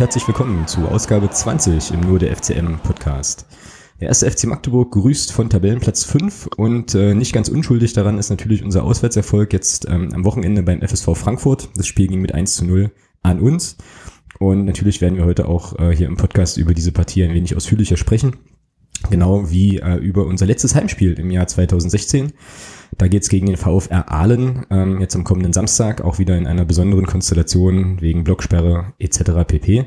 Herzlich willkommen zu Ausgabe 20 im Nur der FCM Podcast. Der erste FC Magdeburg grüßt von Tabellenplatz 5 und äh, nicht ganz unschuldig daran ist natürlich unser Auswärtserfolg jetzt ähm, am Wochenende beim FSV Frankfurt. Das Spiel ging mit 1 zu 0 an uns. Und natürlich werden wir heute auch äh, hier im Podcast über diese Partie ein wenig ausführlicher sprechen. Genau wie äh, über unser letztes Heimspiel im Jahr 2016. Da geht's gegen den VfR Aalen ähm, jetzt am kommenden Samstag, auch wieder in einer besonderen Konstellation wegen Blocksperre etc. pp.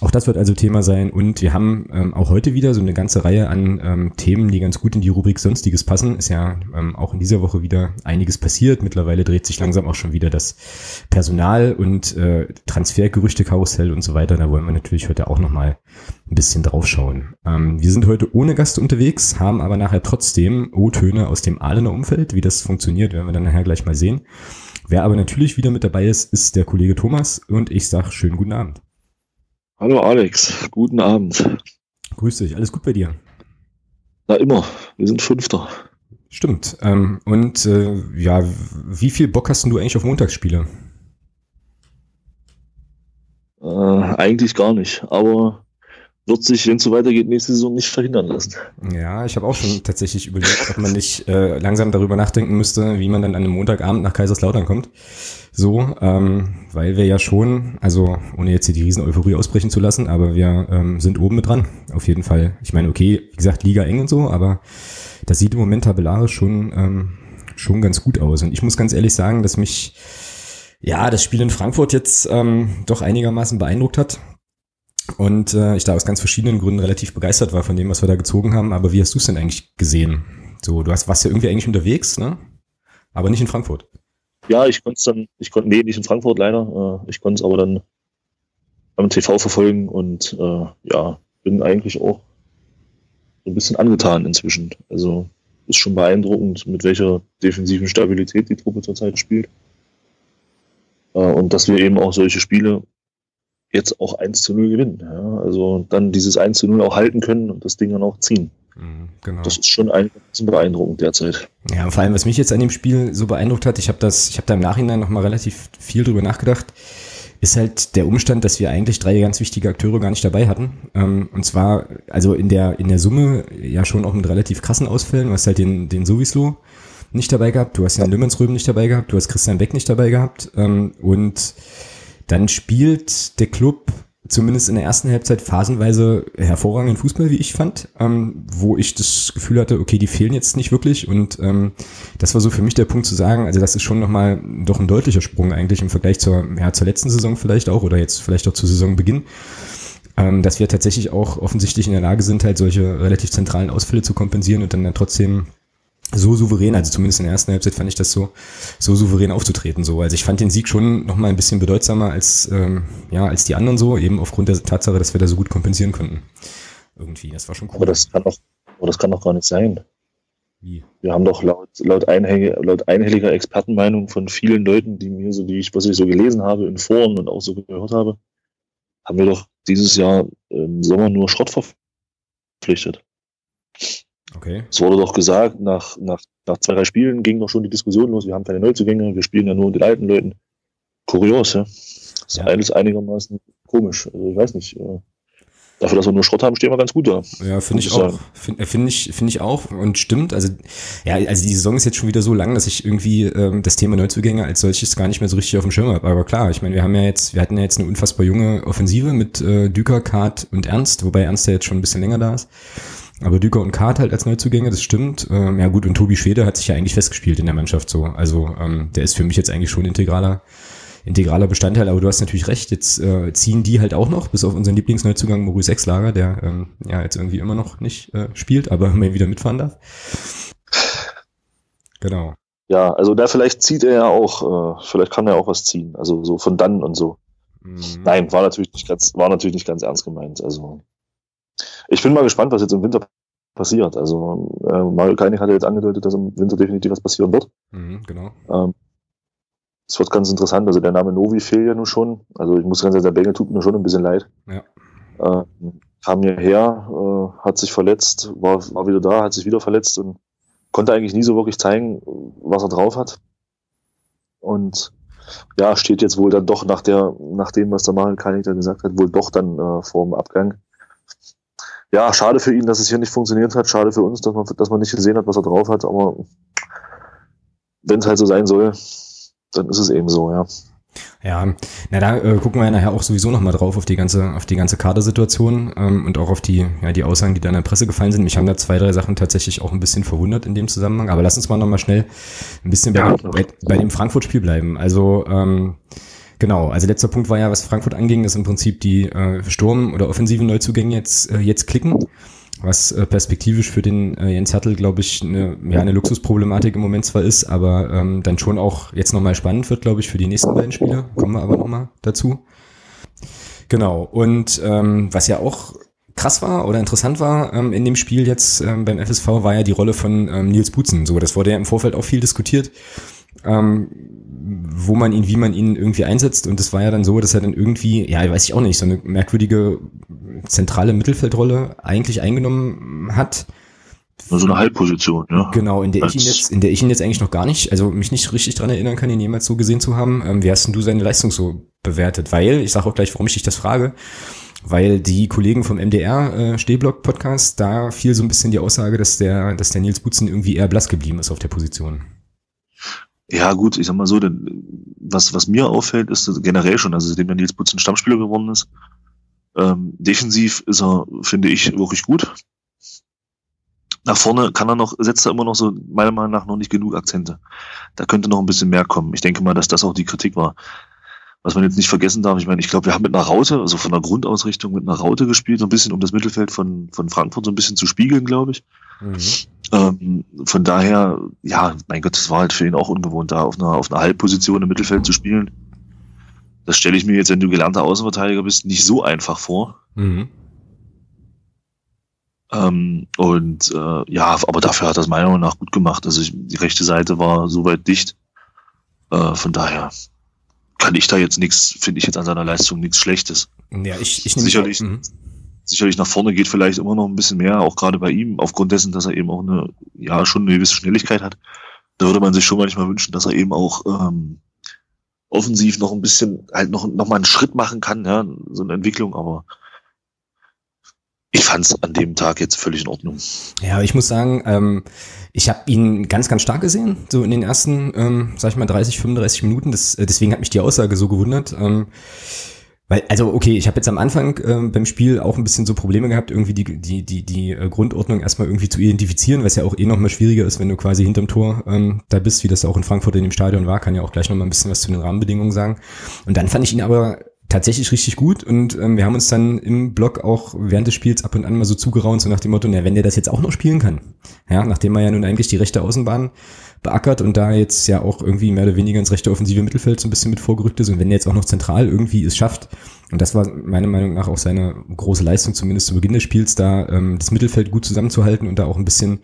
Auch das wird also Thema sein und wir haben ähm, auch heute wieder so eine ganze Reihe an ähm, Themen, die ganz gut in die Rubrik Sonstiges passen. Ist ja ähm, auch in dieser Woche wieder einiges passiert. Mittlerweile dreht sich langsam auch schon wieder das Personal und äh, Transfergerüchte-Karussell und so weiter. Da wollen wir natürlich heute auch nochmal ein bisschen draufschauen. Ähm, wir sind heute ohne Gast unterwegs, haben aber nachher trotzdem O-Töne aus dem Ahlener Umfeld. Wie das funktioniert, werden wir dann nachher gleich mal sehen. Wer aber natürlich wieder mit dabei ist, ist der Kollege Thomas und ich sage schönen guten Abend. Hallo Alex, guten Abend. Grüß dich, alles gut bei dir? Na immer, wir sind Fünfter. Stimmt. Ähm, und äh, ja, wie viel Bock hast du eigentlich auf Montagsspiele? Äh, eigentlich gar nicht, aber wird sich, wenn es so weitergeht, nächste Saison nicht verhindern lassen. Ja, ich habe auch schon tatsächlich überlegt, ob man nicht äh, langsam darüber nachdenken müsste, wie man dann an einem Montagabend nach Kaiserslautern kommt. So, ähm, weil wir ja schon, also ohne jetzt hier die riesen Euphorie ausbrechen zu lassen, aber wir ähm, sind oben mit dran, auf jeden Fall. Ich meine, okay, wie gesagt, Liga eng und so, aber das sieht im Moment tabellarisch schon, ähm, schon ganz gut aus. Und ich muss ganz ehrlich sagen, dass mich ja das Spiel in Frankfurt jetzt ähm, doch einigermaßen beeindruckt hat. Und äh, ich da aus ganz verschiedenen Gründen relativ begeistert war von dem, was wir da gezogen haben. Aber wie hast du es denn eigentlich gesehen? So, du hast, warst ja irgendwie eigentlich unterwegs, ne? Aber nicht in Frankfurt. Ja, ich konnte es dann, ich konnte, nee, nicht in Frankfurt leider. Äh, ich konnte es aber dann am TV verfolgen und äh, ja, bin eigentlich auch so ein bisschen angetan inzwischen. Also ist schon beeindruckend, mit welcher defensiven Stabilität die Truppe zurzeit spielt. Äh, und dass wir eben auch solche Spiele jetzt auch 1 zu 0 gewinnen. Ja? Also dann dieses 1 zu 0 auch halten können und das Ding dann auch ziehen. Mhm, genau. Das ist schon ein bisschen beeindruckend derzeit. Ja, vor allem, was mich jetzt an dem Spiel so beeindruckt hat, ich habe das, ich habe da im Nachhinein nochmal relativ viel drüber nachgedacht, ist halt der Umstand, dass wir eigentlich drei ganz wichtige Akteure gar nicht dabei hatten. Ähm, und zwar, also in der, in der Summe ja schon auch mit relativ krassen Ausfällen. Du hast halt den, den Sowislo nicht dabei gehabt, du hast den ja. Lümensröben nicht dabei gehabt, du hast Christian Beck nicht dabei gehabt ähm, und dann spielt der Club zumindest in der ersten Halbzeit phasenweise hervorragenden Fußball, wie ich fand, ähm, wo ich das Gefühl hatte, okay, die fehlen jetzt nicht wirklich. Und ähm, das war so für mich der Punkt zu sagen, also das ist schon nochmal doch ein deutlicher Sprung eigentlich im Vergleich zur, ja, zur letzten Saison vielleicht auch oder jetzt vielleicht auch zur Saisonbeginn, ähm, dass wir tatsächlich auch offensichtlich in der Lage sind, halt solche relativ zentralen Ausfälle zu kompensieren und dann, dann trotzdem so souverän, also zumindest in der ersten Halbzeit fand ich das so, so souverän aufzutreten. So. Also ich fand den Sieg schon noch mal ein bisschen bedeutsamer als, ähm, ja, als die anderen so, eben aufgrund der Tatsache, dass wir da so gut kompensieren konnten. Irgendwie, das war schon cool. Aber das kann doch, aber das kann doch gar nicht sein. Wie? Wir haben doch laut, laut, einhelliger, laut einhelliger Expertenmeinung von vielen Leuten, die mir so, die ich, was ich so gelesen habe in Foren und auch so gehört habe, haben wir doch dieses Jahr im Sommer nur Schrott verpflichtet. Okay. Es wurde doch gesagt, nach, nach, nach zwei, drei Spielen ging doch schon die Diskussion los, wir haben keine Neuzugänge, wir spielen ja nur mit den alten Leuten. Kurios, ja. Das ist ja. alles einigermaßen komisch. Also ich weiß nicht. Äh, dafür, dass wir nur Schrott haben, stehen wir ganz gut da. Ja, finde ich auch. Finde find ich, finde ich auch und stimmt. Also, ja, also die Saison ist jetzt schon wieder so lang, dass ich irgendwie ähm, das Thema Neuzugänge als solches gar nicht mehr so richtig auf dem Schirm habe. Aber klar, ich meine, wir haben ja jetzt, wir hatten ja jetzt eine unfassbar junge Offensive mit äh, Düker, Kart und Ernst, wobei Ernst ja jetzt schon ein bisschen länger da ist. Aber Düker und Kart halt als Neuzugänge, das stimmt. Ähm, ja gut, und Tobi Schwede hat sich ja eigentlich festgespielt in der Mannschaft so. Also ähm, der ist für mich jetzt eigentlich schon integraler, integraler Bestandteil. Aber du hast natürlich recht, jetzt äh, ziehen die halt auch noch, bis auf unseren Lieblingsneuzugang Maurice Exlager, der ähm, ja jetzt irgendwie immer noch nicht äh, spielt, aber immer wieder mitfahren darf. Genau. Ja, also da vielleicht zieht er ja auch, äh, vielleicht kann er auch was ziehen. Also so von dann und so. Mhm. Nein, war natürlich nicht ganz, war natürlich nicht ganz ernst gemeint. Also ich bin mal gespannt, was jetzt im Winter passiert. Also äh, Mario Keinig hat ja jetzt angedeutet, dass im Winter definitiv was passieren wird. Mhm, genau. Ähm, es wird ganz interessant. Also der Name Novi fehlt ja nun schon. Also ich muss ganz ehrlich sagen, der Bengel tut mir schon ein bisschen leid. Ja. Ähm, kam hierher, äh, hat sich verletzt, war, war wieder da, hat sich wieder verletzt und konnte eigentlich nie so wirklich zeigen, was er drauf hat. Und ja, steht jetzt wohl dann doch nach der, nach dem, was der Mario Kanik da gesagt hat, wohl doch dann äh, vor dem Abgang. Ja, schade für ihn, dass es hier nicht funktioniert hat. Schade für uns, dass man, dass man nicht gesehen hat, was er drauf hat. Aber wenn es halt so sein soll, dann ist es eben so, ja. Ja, na da äh, gucken wir ja nachher auch sowieso nochmal drauf auf die ganze, auf die ganze Kadersituation ähm, und auch auf die, ja, die Aussagen, die da in der Presse gefallen sind. Mich haben da zwei, drei Sachen tatsächlich auch ein bisschen verwundert in dem Zusammenhang. Aber lass uns mal nochmal schnell ein bisschen bei, ja, bei, bei dem Frankfurt-Spiel bleiben. Also ähm, Genau, also letzter Punkt war ja, was Frankfurt anging, dass im Prinzip die äh, Sturm- oder offensiven Neuzugänge jetzt, äh, jetzt klicken was äh, perspektivisch für den äh, Jens Hertel, glaube ich, eine, ja, eine Luxusproblematik im Moment zwar ist, aber ähm, dann schon auch jetzt nochmal spannend wird, glaube ich, für die nächsten beiden Spiele. Kommen wir aber nochmal dazu. Genau, und ähm, was ja auch krass war oder interessant war ähm, in dem Spiel jetzt ähm, beim FSV, war ja die Rolle von ähm, Nils Butzen. So, das wurde ja im Vorfeld auch viel diskutiert. Ähm, wo man ihn, wie man ihn irgendwie einsetzt. Und das war ja dann so, dass er dann irgendwie, ja, weiß ich auch nicht, so eine merkwürdige zentrale Mittelfeldrolle eigentlich eingenommen hat. So eine Halbposition, ja. Genau, in der ich ihn jetzt, in der ich ihn jetzt eigentlich noch gar nicht, also mich nicht richtig dran erinnern kann, ihn jemals so gesehen zu haben. Ähm, wie hast denn du seine Leistung so bewertet? Weil, ich sage auch gleich, warum ich dich das frage, weil die Kollegen vom MDR äh, Stehblock Podcast, da fiel so ein bisschen die Aussage, dass der, dass der Nils Butzen irgendwie eher blass geblieben ist auf der Position. Ja, gut, ich sag mal so, denn was, was mir auffällt, ist generell schon, also seitdem der Nils Butzen Stammspieler geworden ist, ähm, defensiv ist er, finde ich, wirklich gut. Nach vorne kann er noch, setzt er immer noch so, meiner Meinung nach, noch nicht genug Akzente. Da könnte noch ein bisschen mehr kommen. Ich denke mal, dass das auch die Kritik war. Was man jetzt nicht vergessen darf, ich meine, ich glaube, wir haben mit einer Raute, also von der Grundausrichtung mit einer Raute gespielt, so ein bisschen um das Mittelfeld von, von Frankfurt so ein bisschen zu spiegeln, glaube ich. Mhm. Ähm, von daher, ja, mein Gott, das war halt für ihn auch ungewohnt, da auf einer, auf einer Halbposition im Mittelfeld zu spielen. Das stelle ich mir jetzt, wenn du gelernter Außenverteidiger bist, nicht so einfach vor. Mhm. Ähm, und äh, ja, aber dafür hat er es meiner Meinung nach gut gemacht. Also ich, die rechte Seite war soweit dicht. Äh, von daher kann ich da jetzt nichts, finde ich jetzt an seiner Leistung nichts Schlechtes. Ja, ich, ich nehme sicherlich, auch, mhm. sicherlich nach vorne geht vielleicht immer noch ein bisschen mehr, auch gerade bei ihm, aufgrund dessen, dass er eben auch eine, ja, schon eine gewisse Schnelligkeit hat. Da würde man sich schon manchmal wünschen, dass er eben auch ähm, offensiv noch ein bisschen, halt noch, noch mal einen Schritt machen kann, ja, so eine Entwicklung, aber ich fand es an dem Tag jetzt völlig in Ordnung. Ja, ich muss sagen, ähm, ich habe ihn ganz, ganz stark gesehen, so in den ersten, ähm, sag ich mal, 30, 35 Minuten. Das, äh, deswegen hat mich die Aussage so gewundert. Ähm, weil, also okay, ich habe jetzt am Anfang äh, beim Spiel auch ein bisschen so Probleme gehabt, irgendwie die, die, die, die äh, Grundordnung erstmal irgendwie zu identifizieren, was ja auch eh nochmal schwieriger ist, wenn du quasi hinterm Tor ähm, da bist, wie das auch in Frankfurt in dem Stadion war, kann ja auch gleich nochmal ein bisschen was zu den Rahmenbedingungen sagen. Und dann fand ich ihn aber tatsächlich richtig gut und ähm, wir haben uns dann im Blog auch während des Spiels ab und an mal so zugeraunt, so nach dem Motto, na, wenn der das jetzt auch noch spielen kann, ja, nachdem er ja nun eigentlich die rechte Außenbahn beackert und da jetzt ja auch irgendwie mehr oder weniger ins rechte offensive Mittelfeld so ein bisschen mit vorgerückt ist und wenn er jetzt auch noch zentral irgendwie es schafft, und das war meiner Meinung nach auch seine große Leistung, zumindest zu Beginn des Spiels, da ähm, das Mittelfeld gut zusammenzuhalten und da auch ein bisschen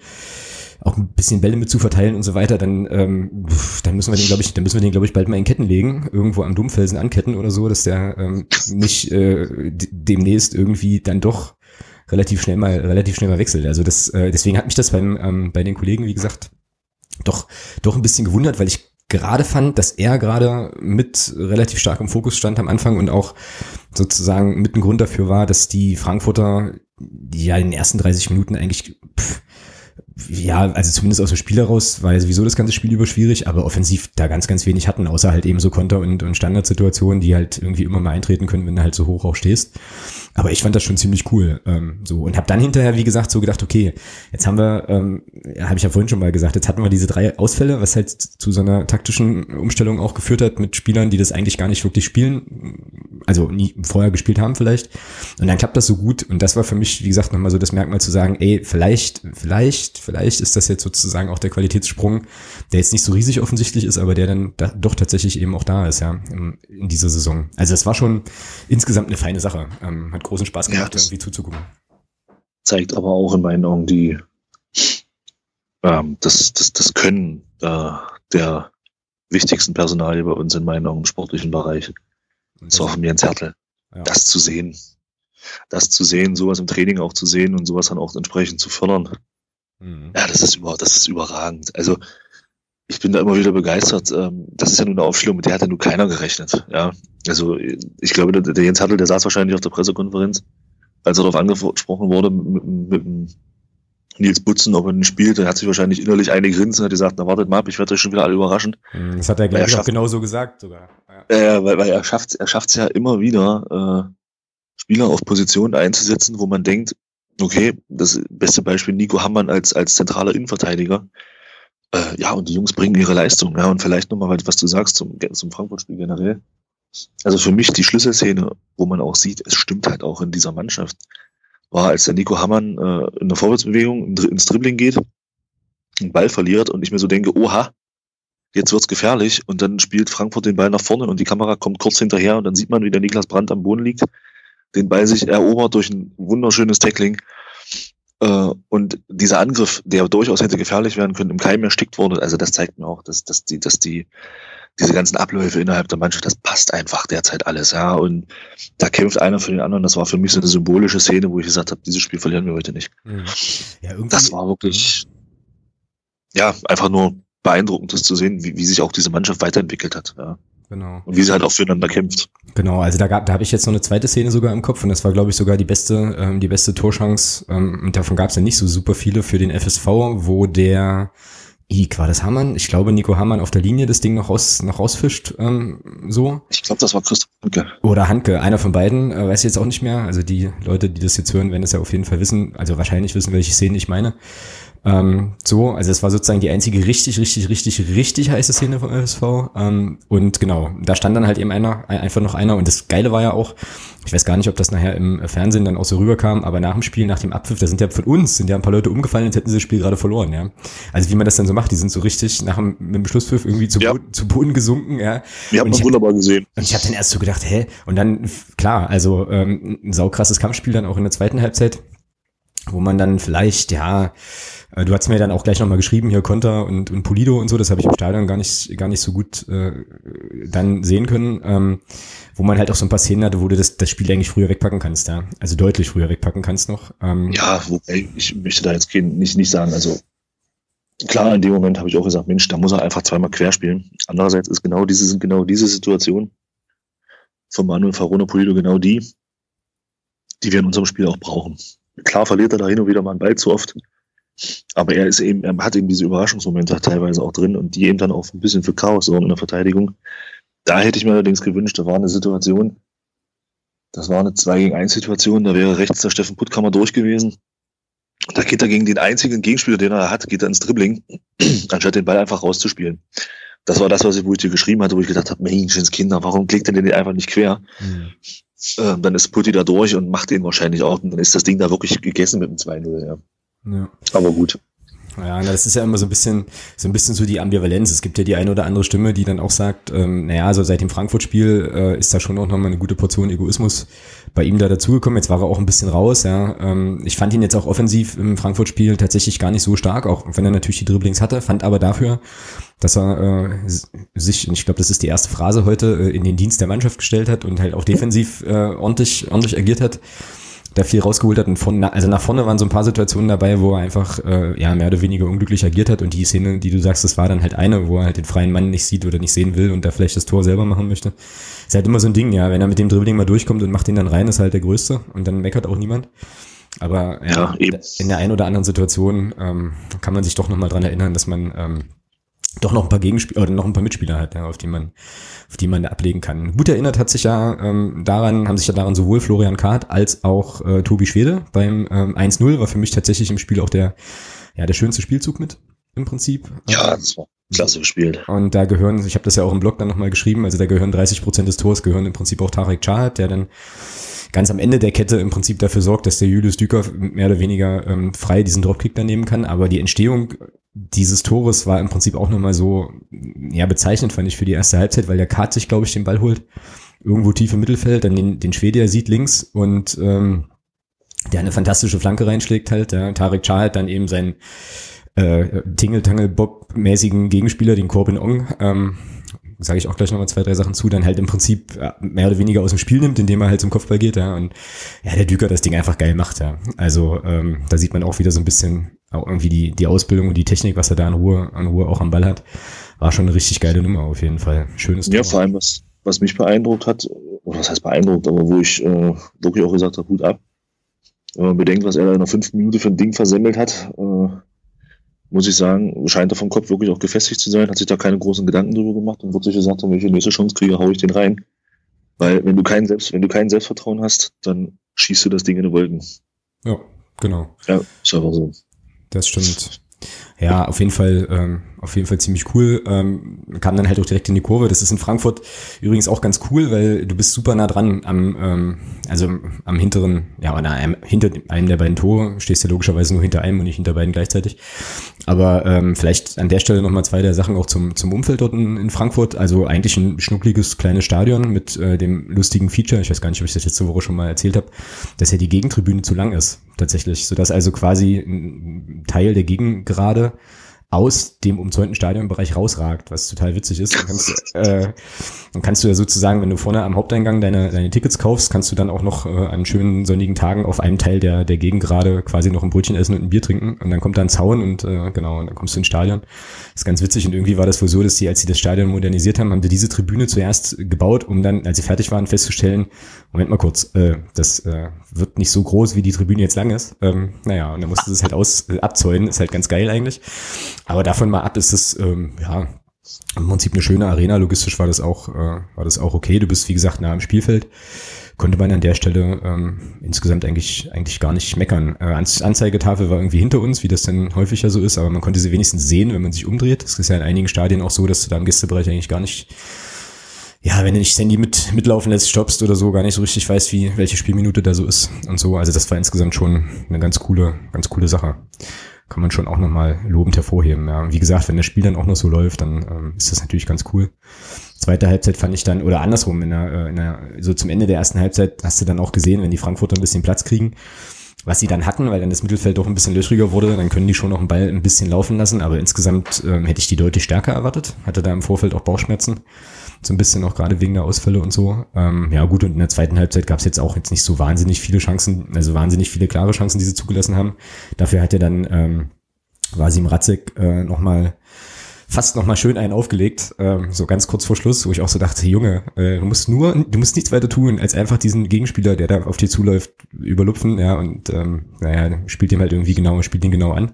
auch ein bisschen Bälle mit zu verteilen und so weiter, dann, ähm, dann müssen wir den, glaube ich, dann müssen wir den, glaube ich, bald mal in Ketten legen, irgendwo am Dummfelsen anketten oder so, dass der ähm, nicht äh, demnächst irgendwie dann doch relativ schnell mal, relativ schnell mal wechselt. Also das, äh, deswegen hat mich das beim, ähm, bei den Kollegen, wie gesagt, doch, doch ein bisschen gewundert, weil ich gerade fand, dass er gerade mit relativ stark im Fokus stand am Anfang und auch sozusagen mit ein Grund dafür war, dass die Frankfurter die ja in den ersten 30 Minuten eigentlich pff, ja, also zumindest aus dem Spiel heraus war ja sowieso das ganze Spiel über schwierig, aber offensiv da ganz, ganz wenig hatten, außer halt eben so Konter- und, und Standardsituationen, die halt irgendwie immer mal eintreten können, wenn du halt so hoch auch stehst. Aber ich fand das schon ziemlich cool. Ähm, so Und habe dann hinterher, wie gesagt, so gedacht, okay, jetzt haben wir, ähm, ja, habe ich ja vorhin schon mal gesagt, jetzt hatten wir diese drei Ausfälle, was halt zu so einer taktischen Umstellung auch geführt hat mit Spielern, die das eigentlich gar nicht wirklich spielen, also nie vorher gespielt haben vielleicht. Und dann klappt das so gut. Und das war für mich, wie gesagt, nochmal so das Merkmal zu sagen, ey, vielleicht, vielleicht, vielleicht ist das jetzt sozusagen auch der Qualitätssprung, der jetzt nicht so riesig offensichtlich ist, aber der dann da, doch tatsächlich eben auch da ist, ja, in, in dieser Saison. Also es war schon insgesamt eine feine Sache. Ähm, hat großen Spaß gemacht, ja, irgendwie zuzugucken. Zeigt aber auch in meinen Augen die ähm, das, das, das Können äh, der wichtigsten Personalie bei uns in meinen Augen im sportlichen Bereich. Und zwar von Jens Hertel. Ja. Das zu sehen. Das zu sehen, sowas im Training auch zu sehen und sowas dann auch entsprechend zu fördern. Mhm. Ja, das ist über, das ist überragend. Also ich bin da immer wieder begeistert. Ähm, das ist ja nur eine Aufstellung, mit der hat ja nur keiner gerechnet. Ja, also ich glaube, der, Jens Hattel, der saß wahrscheinlich auf der Pressekonferenz, als er darauf angesprochen wurde mit, mit, Nils Butzen, ob er den spielt. Er hat sich wahrscheinlich innerlich eingegrinst und hat gesagt, na wartet mal ab, ich werde euch schon wieder alle überraschen. Hm, das hat er, glaube ich, auch genauso gesagt sogar. Ja, ja weil, weil er schafft er schafft es ja immer wieder, äh, Spieler auf Positionen einzusetzen, wo man denkt, okay, das beste Beispiel Nico Hammann als, als zentraler Innenverteidiger äh, ja, und die Jungs bringen ihre Leistung. Ja, und vielleicht nochmal, was du sagst zum, zum Frankfurt-Spiel generell. Also für mich die Schlüsselszene, wo man auch sieht, es stimmt halt auch in dieser Mannschaft, war, als der Nico Hammann äh, in der Vorwärtsbewegung ins Dribbling geht, einen Ball verliert und ich mir so denke, oha, jetzt wird's gefährlich und dann spielt Frankfurt den Ball nach vorne und die Kamera kommt kurz hinterher und dann sieht man, wie der Niklas Brandt am Boden liegt, den Ball sich erobert durch ein wunderschönes Tackling und dieser Angriff, der durchaus hätte gefährlich werden können, im Keim erstickt wurde. Also das zeigt mir auch, dass, dass die, dass die, diese ganzen Abläufe innerhalb der Mannschaft, das passt einfach derzeit alles, ja. Und da kämpft einer für den anderen. Das war für mich so eine symbolische Szene, wo ich gesagt habe, dieses Spiel verlieren wir heute nicht. Mhm. Ja, das war wirklich, ja, einfach nur beeindruckend, das zu sehen, wie, wie sich auch diese Mannschaft weiterentwickelt hat. Ja. Genau. Und wie sie halt auch füreinander kämpft. Genau, also da gab, da habe ich jetzt noch eine zweite Szene sogar im Kopf und das war, glaube ich, sogar die beste, ähm, die beste Torchance. Ähm, und davon gab es ja nicht so super viele für den FSV, wo der Ich, war das Hammann? Ich glaube, Nico Hammann auf der Linie das Ding noch, raus, noch rausfischt, ähm, so. Ich glaube, das war Christoph Hanke. Oder Hanke, einer von beiden, äh, weiß ich jetzt auch nicht mehr. Also die Leute, die das jetzt hören, werden das ja auf jeden Fall wissen, also wahrscheinlich wissen, welche Szene ich meine. Ähm, so, also es war sozusagen die einzige richtig, richtig, richtig, richtig heiße Szene vom ÖSV. Ähm, und genau, da stand dann halt eben einer, einfach noch einer. Und das Geile war ja auch, ich weiß gar nicht, ob das nachher im Fernsehen dann auch so rüberkam, aber nach dem Spiel, nach dem Abpfiff, da sind ja von uns, sind ja ein paar Leute umgefallen, als hätten sie das Spiel gerade verloren, ja. Also wie man das dann so macht, die sind so richtig nach dem, mit dem Schlusspfiff irgendwie zu, ja. Boden, zu Boden gesunken, ja. Wir haben das wunderbar gesehen. Und ich habe dann erst so gedacht, hä? Und dann, klar, also ähm, ein saukrasses Kampfspiel dann auch in der zweiten Halbzeit, wo man dann vielleicht, ja, äh, du hast mir dann auch gleich nochmal geschrieben, hier Konter und, und Polido und so, das habe ich im Stadion gar nicht, gar nicht so gut äh, dann sehen können, ähm, wo man halt auch so ein paar Szenen hatte, wo du das, das Spiel eigentlich früher wegpacken kannst, ja. Also deutlich früher wegpacken kannst noch. Ähm, ja, wobei ich möchte da jetzt nicht, nicht sagen, also klar, in dem Moment habe ich auch gesagt, Mensch, da muss er einfach zweimal querspielen. Andererseits ist genau diese, sind genau diese Situation von Manuel Farona Polido genau die, die wir in unserem Spiel auch brauchen. Klar verliert er da hin und wieder mal einen Ball zu oft. Aber er ist eben, er hat eben diese Überraschungsmomente teilweise auch drin und die eben dann auch ein bisschen für Chaos sorgen in der Verteidigung. Da hätte ich mir allerdings gewünscht, da war eine Situation, das war eine 2 gegen 1 Situation, da wäre rechts der Steffen Puttkammer durch gewesen. Da geht er gegen den einzigen Gegenspieler, den er hat, geht er ins Dribbling, anstatt den Ball einfach rauszuspielen. Das war das, was ich, wo ich dir geschrieben hatte, wo ich gedacht habe, Mensch, Kinder, warum klickt er den einfach nicht quer? Mhm. Äh, dann ist Putti da durch und macht den wahrscheinlich auch und dann ist das Ding da wirklich gegessen mit dem 2-0, ja. Ja. Aber gut. Ja, das ist ja immer so ein bisschen, so ein bisschen so die Ambivalenz. Es gibt ja die eine oder andere Stimme, die dann auch sagt, ähm, naja, also seit dem Frankfurt-Spiel äh, ist da schon auch nochmal eine gute Portion Egoismus bei ihm da dazugekommen. Jetzt war er auch ein bisschen raus, ja. Ähm, ich fand ihn jetzt auch offensiv im Frankfurt-Spiel tatsächlich gar nicht so stark, auch wenn er natürlich die Dribblings hatte, fand aber dafür, dass er äh, sich, ich glaube, das ist die erste Phrase heute, äh, in den Dienst der Mannschaft gestellt hat und halt auch defensiv äh, ordentlich, ordentlich agiert hat da viel rausgeholt hat und von, also nach vorne waren so ein paar Situationen dabei, wo er einfach äh, ja mehr oder weniger unglücklich agiert hat und die Szene, die du sagst, das war dann halt eine, wo er halt den freien Mann nicht sieht oder nicht sehen will und da vielleicht das Tor selber machen möchte. Ist halt immer so ein Ding, ja, wenn er mit dem Dribbling mal durchkommt und macht den dann rein, ist halt der Größte und dann meckert auch niemand. Aber ja, ja in der einen oder anderen Situation ähm, kann man sich doch nochmal dran erinnern, dass man ähm, doch noch ein paar Gegenspieler oder noch ein paar Mitspieler hat, ja, auf die man, auf die man ablegen kann. Gut erinnert hat sich ja ähm, daran, haben sich ja daran sowohl Florian Kahrt als auch äh, Tobi Schwede beim ähm, 1-0 war für mich tatsächlich im Spiel auch der, ja, der schönste Spielzug mit im Prinzip. Ja, das war klasse gespielt. Und da gehören, ich habe das ja auch im Blog dann nochmal geschrieben, also da gehören 30 Prozent des Tors gehören im Prinzip auch Tarek Chahat, der dann ganz am Ende der Kette im Prinzip dafür sorgt, dass der Julius Düker mehr oder weniger ähm, frei diesen Dropkick dann nehmen kann. Aber die Entstehung dieses Tores war im Prinzip auch nochmal so, ja, bezeichnend fand ich für die erste Halbzeit, weil der Kart sich, glaube ich, den Ball holt. Irgendwo tief im Mittelfeld, dann den, den Schwedier sieht links und ähm, der eine fantastische Flanke reinschlägt halt. Der Tarek Chahal dann eben seinen äh, Tingle-Tangle-Bob-mäßigen Gegenspieler, den Corbin Ong, ähm, sage ich auch gleich nochmal zwei, drei Sachen zu, dann halt im Prinzip mehr oder weniger aus dem Spiel nimmt, indem er halt zum Kopfball geht, ja. Und ja, der Düker das Ding einfach geil macht, ja. Also ähm, da sieht man auch wieder so ein bisschen, auch irgendwie die, die Ausbildung und die Technik, was er da in Ruhe, an Ruhe auch am Ball hat, war schon eine richtig geile Nummer auf jeden Fall. Schönes Ja, Tor. vor allem, was, was mich beeindruckt hat, oder was heißt beeindruckt, aber wo ich äh, wirklich auch gesagt habe, gut ab. Wenn man bedenkt, was er da in einer fünf Minuten für ein Ding versemmelt hat, äh, muss ich sagen, scheint er vom Kopf wirklich auch gefestigt zu sein, hat sich da keine großen Gedanken drüber gemacht und wird sich gesagt, wenn ich die nächste Chance kriege, hau ich den rein. Weil wenn du kein Selbst, wenn du kein Selbstvertrauen hast, dann schießt du das Ding in die Wolken. Ja, genau. Ja, ist einfach so. Das stimmt. Ja, auf jeden Fall, ähm, auf jeden Fall ziemlich cool. Ähm, kam dann halt auch direkt in die Kurve. Das ist in Frankfurt übrigens auch ganz cool, weil du bist super nah dran am, ähm, also am hinteren, ja, oder einem, hinter einem der beiden Tore. Stehst du logischerweise nur hinter einem und nicht hinter beiden gleichzeitig. Aber ähm, vielleicht an der Stelle nochmal zwei der Sachen auch zum, zum Umfeld dort in, in Frankfurt. Also eigentlich ein schnuckliges kleines Stadion mit äh, dem lustigen Feature. Ich weiß gar nicht, ob ich das letzte Woche schon mal erzählt habe, dass ja die Gegentribüne zu lang ist tatsächlich, sodass also quasi ein Teil der Gegengrade aus dem umzäunten Stadionbereich rausragt, was total witzig ist. Dann kannst, äh, dann kannst du ja sozusagen, wenn du vorne am Haupteingang deine, deine Tickets kaufst, kannst du dann auch noch äh, an schönen sonnigen Tagen auf einem Teil der, der Gegend gerade quasi noch ein Brötchen essen und ein Bier trinken. Und dann kommt da ein Zaun und äh, genau, und dann kommst du ins Stadion. Das ist ganz witzig und irgendwie war das wohl so, dass sie, als sie das Stadion modernisiert haben, haben sie diese Tribüne zuerst gebaut, um dann, als sie fertig waren, festzustellen, Moment mal kurz, äh, das äh, wird nicht so groß, wie die Tribüne jetzt lang ist. Ähm, naja, und dann musste es halt aus, äh, abzäunen, ist halt ganz geil eigentlich. Aber davon mal ab ist es, ähm, ja, im Prinzip eine schöne Arena. Logistisch war das auch, äh, war das auch okay. Du bist, wie gesagt, nah am Spielfeld. Konnte man an der Stelle ähm, insgesamt eigentlich, eigentlich gar nicht meckern. Äh, Anzeigetafel war irgendwie hinter uns, wie das dann häufig ja so ist, aber man konnte sie wenigstens sehen, wenn man sich umdreht. Das ist ja in einigen Stadien auch so, dass du da im Gästebereich eigentlich gar nicht ja, wenn du nicht Sandy mit, mitlaufen lässt, stoppst oder so, gar nicht so richtig weißt, wie, welche Spielminute da so ist und so. Also das war insgesamt schon eine ganz coole, ganz coole Sache. Kann man schon auch nochmal lobend hervorheben. Ja. Wie gesagt, wenn das Spiel dann auch noch so läuft, dann ähm, ist das natürlich ganz cool. Zweite Halbzeit fand ich dann, oder andersrum, in der, äh, in der, so zum Ende der ersten Halbzeit hast du dann auch gesehen, wenn die Frankfurter ein bisschen Platz kriegen, was sie dann hatten, weil dann das Mittelfeld doch ein bisschen löchriger wurde, dann können die schon noch einen Ball ein bisschen laufen lassen, aber insgesamt ähm, hätte ich die deutlich stärker erwartet, hatte da im Vorfeld auch Bauchschmerzen so ein bisschen auch gerade wegen der Ausfälle und so. Ähm, ja gut, und in der zweiten Halbzeit gab es jetzt auch jetzt nicht so wahnsinnig viele Chancen, also wahnsinnig viele klare Chancen, die sie zugelassen haben. Dafür hat er dann ähm, Vasim Ratzek äh, nochmal fast nochmal schön einen aufgelegt, ähm, so ganz kurz vor Schluss, wo ich auch so dachte, Junge, äh, du musst nur, du musst nichts weiter tun, als einfach diesen Gegenspieler, der da auf dir zuläuft, überlupfen, ja, und ähm, naja, spielt ihm halt irgendwie genau, spielt ihn genau an.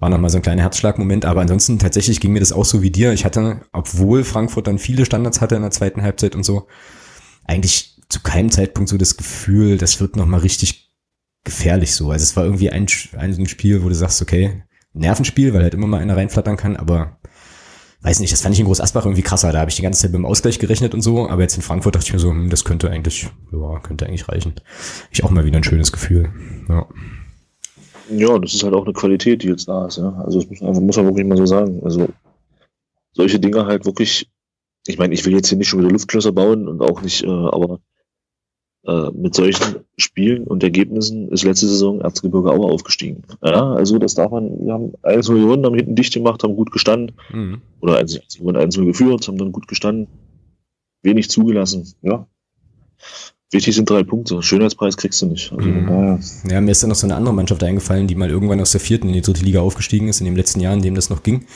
War nochmal so ein kleiner Herzschlagmoment, aber ansonsten tatsächlich ging mir das auch so wie dir. Ich hatte, obwohl Frankfurt dann viele Standards hatte in der zweiten Halbzeit und so, eigentlich zu keinem Zeitpunkt so das Gefühl, das wird nochmal richtig gefährlich so. Also es war irgendwie ein, ein Spiel, wo du sagst, okay, Nervenspiel, weil halt immer mal einer reinflattern kann, aber weiß nicht, das fand ich in Groß Asbach irgendwie krasser. Da habe ich die ganze Zeit beim Ausgleich gerechnet und so, aber jetzt in Frankfurt dachte ich mir so, hm, das könnte eigentlich, ja, könnte eigentlich reichen. Ich auch mal wieder ein schönes Gefühl. Ja. Ja, das ist halt auch eine Qualität, die jetzt da ist. Ja. Also das muss, einfach, muss man wirklich mal so sagen. Also solche Dinge halt wirklich, ich meine, ich will jetzt hier nicht schon wieder Luftklösser bauen und auch nicht, äh, aber äh, mit solchen Spielen und Ergebnissen ist letzte Saison Erzgebirge Aue aufgestiegen. Ja, also das darf man, wir haben 1 gewonnen, haben hinten dicht gemacht, haben gut gestanden. Mhm. Oder 1 0 geführt, haben dann gut gestanden. Wenig zugelassen, ja. Wichtig sind drei Punkte. Schönheitspreis kriegst du nicht. Also, mhm. Ja, mir ist dann noch so eine andere Mannschaft eingefallen, die mal irgendwann aus der vierten in die dritte Liga aufgestiegen ist, in dem letzten Jahr, in dem das noch ging.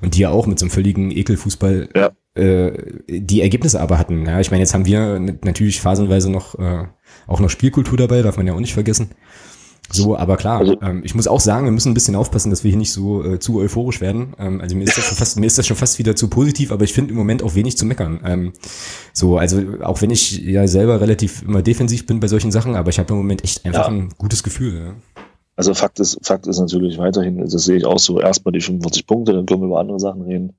Und die ja auch mit so einem völligen Ekelfußball ja äh, die Ergebnisse aber hatten. Ja, ich meine, jetzt haben wir natürlich phasenweise noch äh, auch noch Spielkultur dabei, darf man ja auch nicht vergessen. So, aber klar, also, ähm, ich muss auch sagen, wir müssen ein bisschen aufpassen, dass wir hier nicht so äh, zu euphorisch werden. Ähm, also mir ist das schon fast, mir ist das schon fast wieder zu positiv, aber ich finde im Moment auch wenig zu meckern. Ähm, so, also auch wenn ich ja selber relativ immer defensiv bin bei solchen Sachen, aber ich habe im Moment echt einfach ja. ein gutes Gefühl. Ja. Also Fakt ist, Fakt ist natürlich weiterhin, das sehe ich auch so, erstmal die 45 Punkte, dann können wir über andere Sachen reden.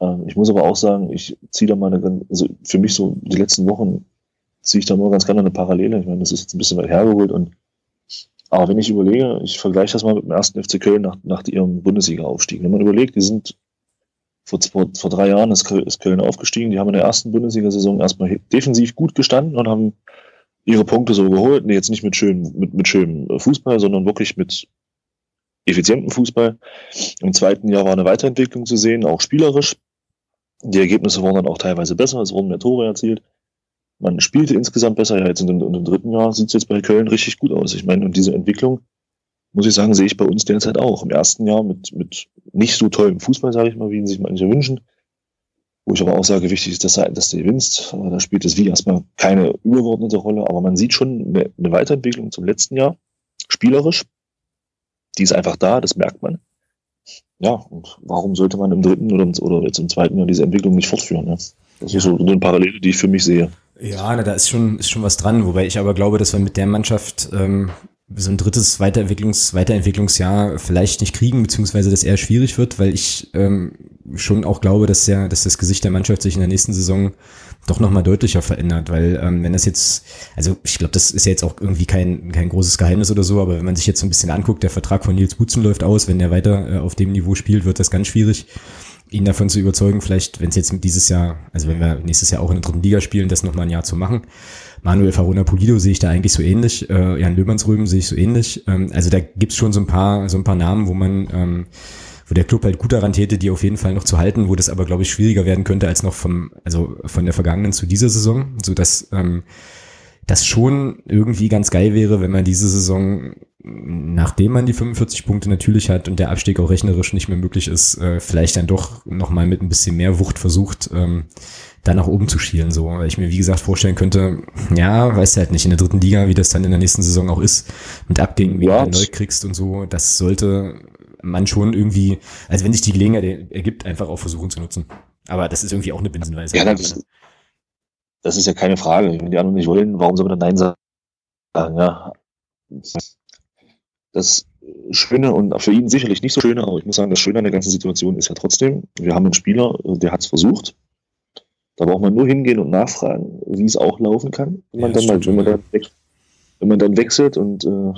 Ähm, ich muss aber auch sagen, ich ziehe da mal eine, also für mich so die letzten Wochen ziehe ich da nur ganz gerne eine Parallele. Ich meine, das ist jetzt ein bisschen weit hergeholt und aber wenn ich überlege, ich vergleiche das mal mit dem ersten FC Köln nach, nach ihrem Bundesliga-Aufstieg. Wenn man überlegt, die sind vor, vor, vor drei Jahren ist Köln, aufgestiegen, die haben in der ersten Bundesliga-Saison erstmal defensiv gut gestanden und haben ihre Punkte so geholt. Nee, jetzt nicht mit schönem, mit, mit schönem Fußball, sondern wirklich mit effizientem Fußball. Im zweiten Jahr war eine Weiterentwicklung zu sehen, auch spielerisch. Die Ergebnisse waren dann auch teilweise besser, es wurden mehr Tore erzielt. Man spielte insgesamt besser. Ja, jetzt in dem, in dem dritten Jahr sieht es jetzt bei Köln richtig gut aus. Ich meine, und diese Entwicklung muss ich sagen, sehe ich bei uns derzeit auch. Im ersten Jahr mit, mit nicht so tollem Fußball, sage ich mal, wie ihn sich manche wünschen. Wo ich aber auch sage, wichtig ist, dass, dass du gewinnst. Da spielt das Wie erstmal keine übergeordnete Rolle, aber man sieht schon eine, eine Weiterentwicklung zum letzten Jahr. Spielerisch. Die ist einfach da, das merkt man. Ja, und warum sollte man im dritten oder, oder jetzt im zweiten Jahr diese Entwicklung nicht fortführen? Ja? Das ist so eine Parallele, die ich für mich sehe. Ja, na, da ist schon, ist schon was dran, wobei ich aber glaube, dass wir mit der Mannschaft ähm, so ein drittes Weiterentwicklungs Weiterentwicklungsjahr vielleicht nicht kriegen, beziehungsweise das eher schwierig wird, weil ich ähm, schon auch glaube, dass ja, dass das Gesicht der Mannschaft sich in der nächsten Saison doch nochmal deutlicher verändert, weil ähm, wenn das jetzt, also ich glaube, das ist ja jetzt auch irgendwie kein, kein großes Geheimnis oder so, aber wenn man sich jetzt so ein bisschen anguckt, der Vertrag von Nils Butzen läuft aus, wenn der weiter äh, auf dem Niveau spielt, wird das ganz schwierig ihn davon zu überzeugen, vielleicht, wenn es jetzt dieses Jahr, also wenn wir nächstes Jahr auch in der dritten Liga spielen, das nochmal ein Jahr zu machen. Manuel Farona Pulido sehe ich da eigentlich so ähnlich, äh, Jan Löhmannsröben sehe ich so ähnlich. Ähm, also da gibt's schon so ein paar, so ein paar Namen, wo man, ähm, wo der Club halt gut daran täte, die auf jeden Fall noch zu halten, wo das aber, glaube ich, schwieriger werden könnte als noch vom, also von der vergangenen zu dieser Saison, so dass ähm, das schon irgendwie ganz geil wäre, wenn man diese Saison, nachdem man die 45 Punkte natürlich hat und der Abstieg auch rechnerisch nicht mehr möglich ist, äh, vielleicht dann doch nochmal mit ein bisschen mehr Wucht versucht, ähm, da nach oben zu schielen, so. Weil ich mir, wie gesagt, vorstellen könnte, ja, weißt du halt nicht, in der dritten Liga, wie das dann in der nächsten Saison auch ist, mit Abgängen, wie du neu kriegst und so, das sollte man schon irgendwie, also wenn sich die Gelegenheit ergibt, einfach auch versuchen zu nutzen. Aber das ist irgendwie auch eine Binsenweise. Ja, das, das ist ja keine Frage. Wenn die anderen nicht wollen, warum soll man dann Nein sagen? Ja. Das Schöne und für ihn sicherlich nicht so schöne, aber ich muss sagen, das Schöne an der ganzen Situation ist ja trotzdem, wir haben einen Spieler, der hat es versucht. Da braucht man nur hingehen und nachfragen, wie es auch laufen kann. Wenn man, ja, dann, mal, wenn man, dann, wenn man dann wechselt und, äh,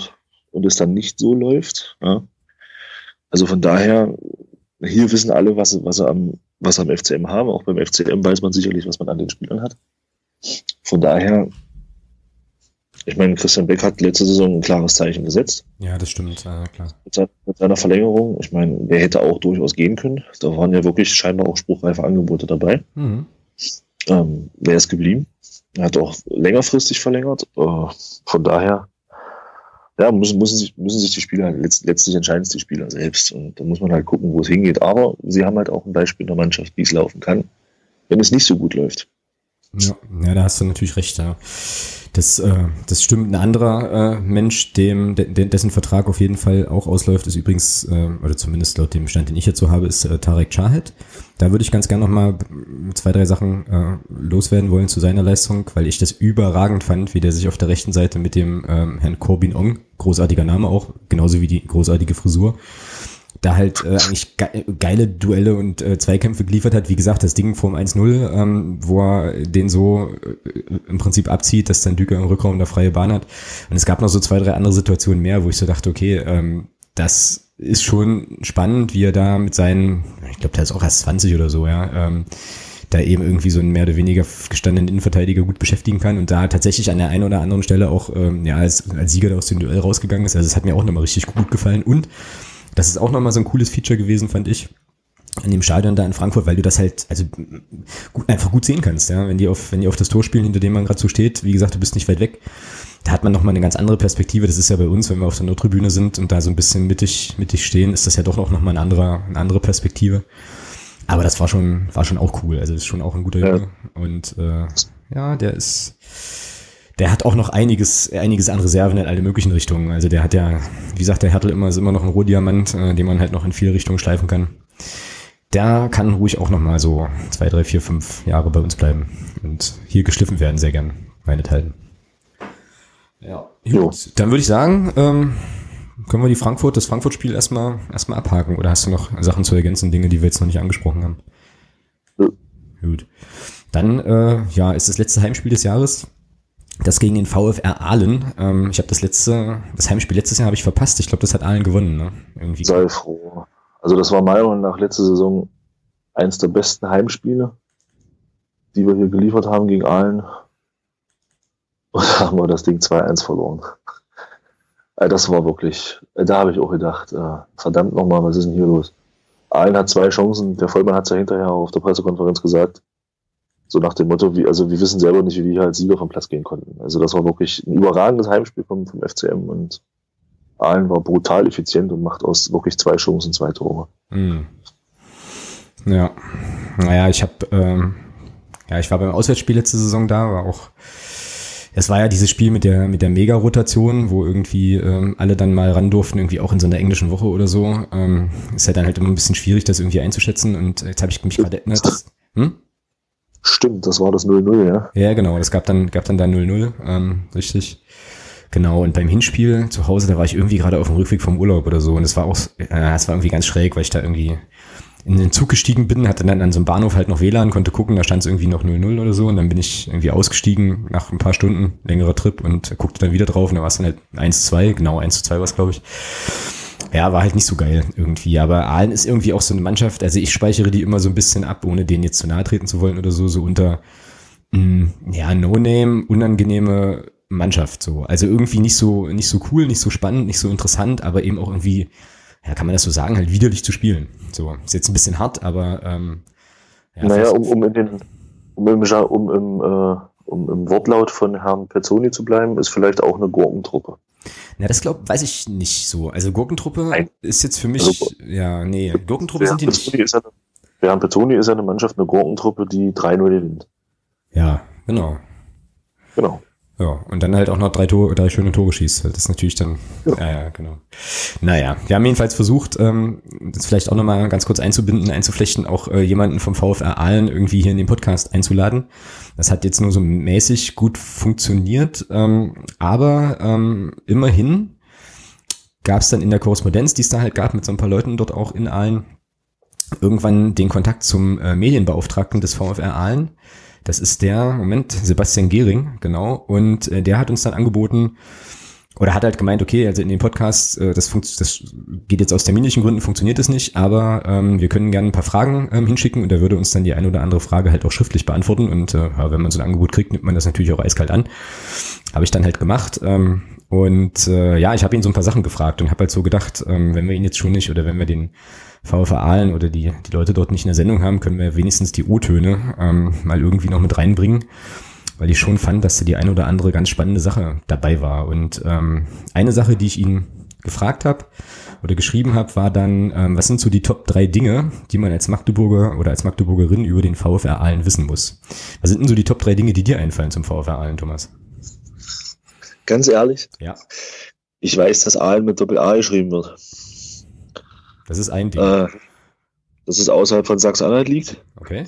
und es dann nicht so läuft. Ja. Also von daher, hier wissen alle, was, was, sie am, was am FCM haben. Auch beim FCM weiß man sicherlich, was man an den Spielern hat. Von daher, ich meine, Christian Beck hat letzte Saison ein klares Zeichen gesetzt. Ja, das stimmt, ja, klar. Mit seiner Verlängerung, ich meine, der hätte auch durchaus gehen können. Da waren ja wirklich scheinbar auch spruchreife Angebote dabei. Mhm. Ähm, wer ist geblieben? Er hat auch längerfristig verlängert. Äh, von daher, ja, müssen, müssen, sich, müssen sich die Spieler, letztlich entscheiden es die Spieler selbst. Und da muss man halt gucken, wo es hingeht. Aber sie haben halt auch ein Beispiel in der Mannschaft, wie es laufen kann, wenn es nicht so gut läuft. Ja, ja, da hast du natürlich recht, ja. Das, äh, das stimmt. Ein anderer äh, Mensch, dem, de, dessen Vertrag auf jeden Fall auch ausläuft, ist übrigens, äh, oder zumindest laut dem Stand, den ich so habe, ist äh, Tarek Chahed. Da würde ich ganz gerne nochmal zwei, drei Sachen äh, loswerden wollen zu seiner Leistung, weil ich das überragend fand, wie der sich auf der rechten Seite mit dem ähm, Herrn Corbin Ong, großartiger Name auch, genauso wie die großartige Frisur, da halt äh, eigentlich ge geile Duelle und äh, Zweikämpfe geliefert hat. Wie gesagt, das Ding vorm 1-0, ähm, wo er den so äh, im Prinzip abzieht, dass dann Düker im Rückraum eine freie Bahn hat. Und es gab noch so zwei, drei andere Situationen mehr, wo ich so dachte, okay, ähm, das ist schon spannend, wie er da mit seinen, ich glaube, der ist auch erst 20 oder so, ja, ähm, da eben irgendwie so einen mehr oder weniger gestandenen Innenverteidiger gut beschäftigen kann und da tatsächlich an der einen oder anderen Stelle auch ähm, ja, als, als Sieger aus dem Duell rausgegangen ist. Also es hat mir auch nochmal richtig gut gefallen und das ist auch nochmal so ein cooles Feature gewesen, fand ich in dem Stadion da in Frankfurt, weil du das halt also gut, einfach gut sehen kannst, ja, wenn die auf wenn die auf das Tor spielen, hinter dem man gerade so steht, wie gesagt, du bist nicht weit weg. Da hat man noch mal eine ganz andere Perspektive. Das ist ja bei uns, wenn wir auf der Nordtribüne sind und da so ein bisschen mittig mittig stehen, ist das ja doch noch mal eine andere eine andere Perspektive. Aber das war schon war schon auch cool. Also ist schon auch ein guter Junge ja. und äh, ja, der ist der hat auch noch einiges, einiges an Reserven in alle möglichen Richtungen. Also der hat ja, wie sagt der Hertel immer, ist immer noch ein Rohdiamant, äh, den man halt noch in viele Richtungen schleifen kann. Der kann ruhig auch noch mal so zwei, drei, vier, fünf Jahre bei uns bleiben und hier geschliffen werden, sehr gern, meinethalben. Ja, gut. Dann würde ich sagen, ähm, können wir die Frankfurt, das Frankfurt-Spiel erstmal, erstmal abhaken oder hast du noch Sachen zu ergänzen, Dinge, die wir jetzt noch nicht angesprochen haben? Ja. Gut. Dann, äh, ja, ist das letzte Heimspiel des Jahres. Das gegen den VfR Aalen. Ähm, ich habe das letzte, das Heimspiel letztes Jahr habe ich verpasst. Ich glaube, das hat Aalen gewonnen. Ne? Irgendwie. Sei froh. Also das war meiner Meinung nach letzte Saison eins der besten Heimspiele, die wir hier geliefert haben gegen Aalen. Und da haben wir das Ding 2-1 verloren. Äh, das war wirklich, äh, da habe ich auch gedacht, äh, verdammt nochmal, was ist denn hier los? Aalen hat zwei Chancen, der Vollmann hat es ja hinterher auf der Pressekonferenz gesagt. So nach dem Motto, wie, also wir wissen selber nicht, wie wir als Sieger vom Platz gehen konnten. Also das war wirklich ein überragendes Heimspiel vom, vom FCM und Aalen war brutal effizient und macht aus wirklich zwei Chancen zwei Tore. Mhm. Ja, naja, ich habe, ähm, ja, ich war beim Auswärtsspiel letzte Saison da, war auch, es war ja dieses Spiel mit der mit der Mega-Rotation, wo irgendwie ähm, alle dann mal ran durften, irgendwie auch in so einer englischen Woche oder so. Ähm, ist ja dann halt immer ein bisschen schwierig, das irgendwie einzuschätzen. Und jetzt habe ich mich gerade erinnert. Hm? Stimmt, das war das 0-0, ja. Ja, genau, das gab dann, gab dann da 0-0, ähm, richtig. Genau, und beim Hinspiel zu Hause, da war ich irgendwie gerade auf dem Rückweg vom Urlaub oder so. Und es war auch, äh, es war irgendwie ganz schräg, weil ich da irgendwie in den Zug gestiegen bin, hatte dann an so einem Bahnhof halt noch WLAN, konnte gucken, da stand es irgendwie noch 0-0 oder so. Und dann bin ich irgendwie ausgestiegen nach ein paar Stunden, längerer Trip und guckte dann wieder drauf und da war es dann halt 1-2, genau 1-2 war es, glaube ich. Ja, war halt nicht so geil irgendwie. Aber Aalen ist irgendwie auch so eine Mannschaft, also ich speichere die immer so ein bisschen ab, ohne denen jetzt zu nahe treten zu wollen oder so, so unter, mh, mm, ja, No-Name, unangenehme Mannschaft so. Also irgendwie nicht so, nicht so cool, nicht so spannend, nicht so interessant, aber eben auch irgendwie, ja, kann man das so sagen, halt widerlich zu spielen. So, ist jetzt ein bisschen hart, aber ähm, ja, Naja, um, um in den, um im, um im, äh, um im Wortlaut von Herrn Pezzoni zu bleiben, ist vielleicht auch eine Gurkentruppe. Na, das glaub, weiß ich nicht so. Also Gurkentruppe Nein. ist jetzt für mich, also, ja, nee, Gurkentruppe sind die nicht. Ist eine, Herrn Pezzoni ist eine Mannschaft, eine Gurkentruppe, die 3-0 gewinnt. Ja, genau. Genau. Ja, und dann halt auch noch drei, Tore, drei schöne Tore schießt. Das ist natürlich dann, ja, ja, ja genau. Naja, wir haben jedenfalls versucht, ähm, das vielleicht auch nochmal ganz kurz einzubinden, einzuflechten, auch äh, jemanden vom VfR Aalen irgendwie hier in den Podcast einzuladen. Das hat jetzt nur so mäßig gut funktioniert, ähm, aber ähm, immerhin gab es dann in der Korrespondenz, die es da halt gab mit so ein paar Leuten dort auch in Aalen, irgendwann den Kontakt zum äh, Medienbeauftragten des VfR Aalen das ist der, Moment, Sebastian Gehring, genau. Und äh, der hat uns dann angeboten, oder hat halt gemeint, okay, also in dem Podcast, äh, das, das geht jetzt aus terminlichen Gründen, funktioniert es nicht, aber ähm, wir können gerne ein paar Fragen ähm, hinschicken und er würde uns dann die eine oder andere Frage halt auch schriftlich beantworten. Und äh, ja, wenn man so ein Angebot kriegt, nimmt man das natürlich auch eiskalt an. Habe ich dann halt gemacht. Ähm, und äh, ja, ich habe ihn so ein paar Sachen gefragt und habe halt so gedacht, ähm, wenn wir ihn jetzt schon nicht oder wenn wir den VfR Aalen oder die, die Leute dort nicht in der Sendung haben, können wir wenigstens die O-Töne ähm, mal irgendwie noch mit reinbringen, weil ich schon fand, dass da die eine oder andere ganz spannende Sache dabei war. Und ähm, eine Sache, die ich ihn gefragt habe oder geschrieben habe, war dann, ähm, was sind so die Top drei Dinge, die man als Magdeburger oder als Magdeburgerin über den VfR Aalen wissen muss? Was sind denn so die Top drei Dinge, die dir einfallen zum VfR Aalen, Thomas? Ganz ehrlich? Ja. Ich weiß, dass Aalen mit Doppel-A geschrieben wird. Das ist ein Ding. Äh, dass es außerhalb von Sachsen-Anhalt liegt. Okay.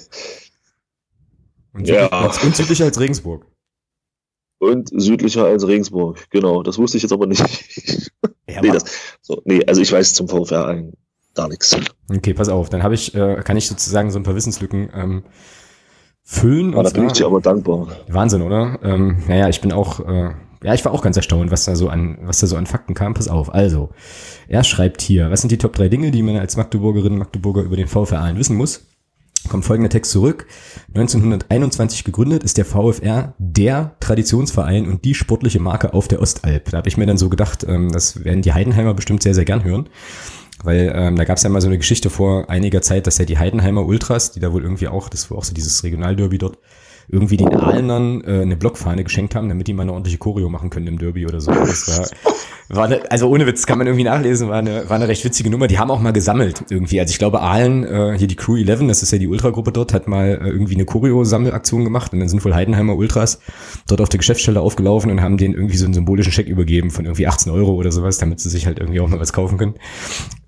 Und, ja. und südlicher als Regensburg. Und südlicher als Regensburg, genau. Das wusste ich jetzt aber nicht. Ja, nee, das, so, nee, also ich weiß zum VfR ein, gar nichts. Okay, pass auf. Dann habe ich, äh, kann ich sozusagen so ein paar Wissenslücken ähm, füllen. Ja, da bin ich dir aber dankbar. Wahnsinn, oder? Ähm, naja, ich bin auch, äh, ja, ich war auch ganz erstaunt, was da so an, was da so an Fakten kam. Pass auf. Also, er schreibt hier, was sind die Top 3 Dinge, die man als Magdeburgerin, Magdeburger über den VfR Aalen wissen muss? Kommt folgender Text zurück. 1921 gegründet ist der VfR der Traditionsverein und die sportliche Marke auf der Ostalb. Da habe ich mir dann so gedacht, ähm, das werden die Heidenheimer bestimmt sehr, sehr gern hören. Weil ähm, da gab es ja mal so eine Geschichte vor einiger Zeit, dass ja die Heidenheimer Ultras, die da wohl irgendwie auch, das war auch so dieses Regionalderby dort, irgendwie den Aalnern äh, eine Blockfahne geschenkt haben, damit die mal eine ordentliche Choreo machen können im Derby oder so. Das war, war eine, also ohne Witz, kann man irgendwie nachlesen, war eine, war eine recht witzige Nummer. Die haben auch mal gesammelt irgendwie. Also ich glaube, Aalen, äh, hier die Crew 11, das ist ja die Ultragruppe dort, hat mal äh, irgendwie eine Choreo-Sammelaktion gemacht und dann sind wohl Heidenheimer Ultras dort auf der Geschäftsstelle aufgelaufen und haben denen irgendwie so einen symbolischen Scheck übergeben von irgendwie 18 Euro oder sowas, damit sie sich halt irgendwie auch mal was kaufen können.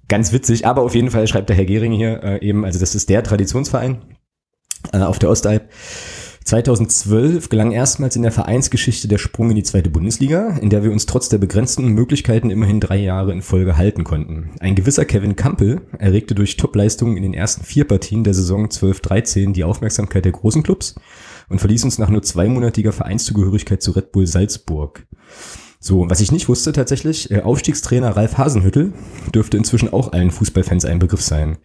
Ganz witzig, aber auf jeden Fall schreibt der Herr Gehring hier äh, eben, also das ist der Traditionsverein äh, auf der Ostalb. 2012 gelang erstmals in der Vereinsgeschichte der Sprung in die zweite Bundesliga, in der wir uns trotz der begrenzten Möglichkeiten immerhin drei Jahre in Folge halten konnten. Ein gewisser Kevin Campbell erregte durch Topleistungen in den ersten vier Partien der Saison 12-13 die Aufmerksamkeit der großen Clubs und verließ uns nach nur zweimonatiger Vereinszugehörigkeit zu Red Bull Salzburg. So, was ich nicht wusste tatsächlich, äh, Aufstiegstrainer Ralf Hasenhüttel dürfte inzwischen auch allen Fußballfans ein Begriff sein.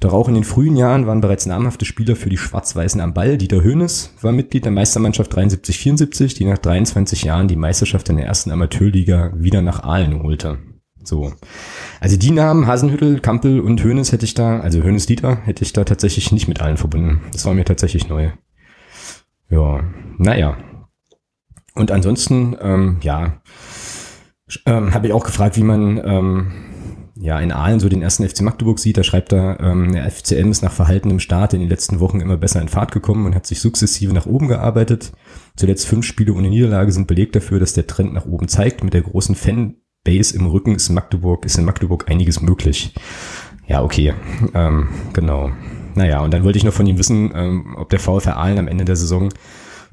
Doch auch in den frühen Jahren waren bereits namhafte Spieler für die Schwarz-Weißen am Ball. Dieter Höhnes war Mitglied der Meistermannschaft 73-74, die nach 23 Jahren die Meisterschaft in der ersten Amateurliga wieder nach Aalen holte. So. Also die Namen Hasenhüttel, Kampel und Höhnes hätte ich da, also Höhnes Dieter, hätte ich da tatsächlich nicht mit allen verbunden. Das war mir tatsächlich neu. Ja, naja, und ansonsten, ähm, ja, Ähm, Habe ich auch gefragt, wie man ähm, ja in Aalen so den ersten FC Magdeburg sieht. Da schreibt er, ähm, der FCM ist nach verhaltenem Start in den letzten Wochen immer besser in Fahrt gekommen und hat sich sukzessive nach oben gearbeitet. Zuletzt fünf Spiele ohne Niederlage sind belegt dafür, dass der Trend nach oben zeigt. Mit der großen Fanbase im Rücken ist Magdeburg, ist in Magdeburg einiges möglich. Ja, okay, ähm, genau. Naja, und dann wollte ich noch von ihm wissen, ähm, ob der VfR Aalen am Ende der Saison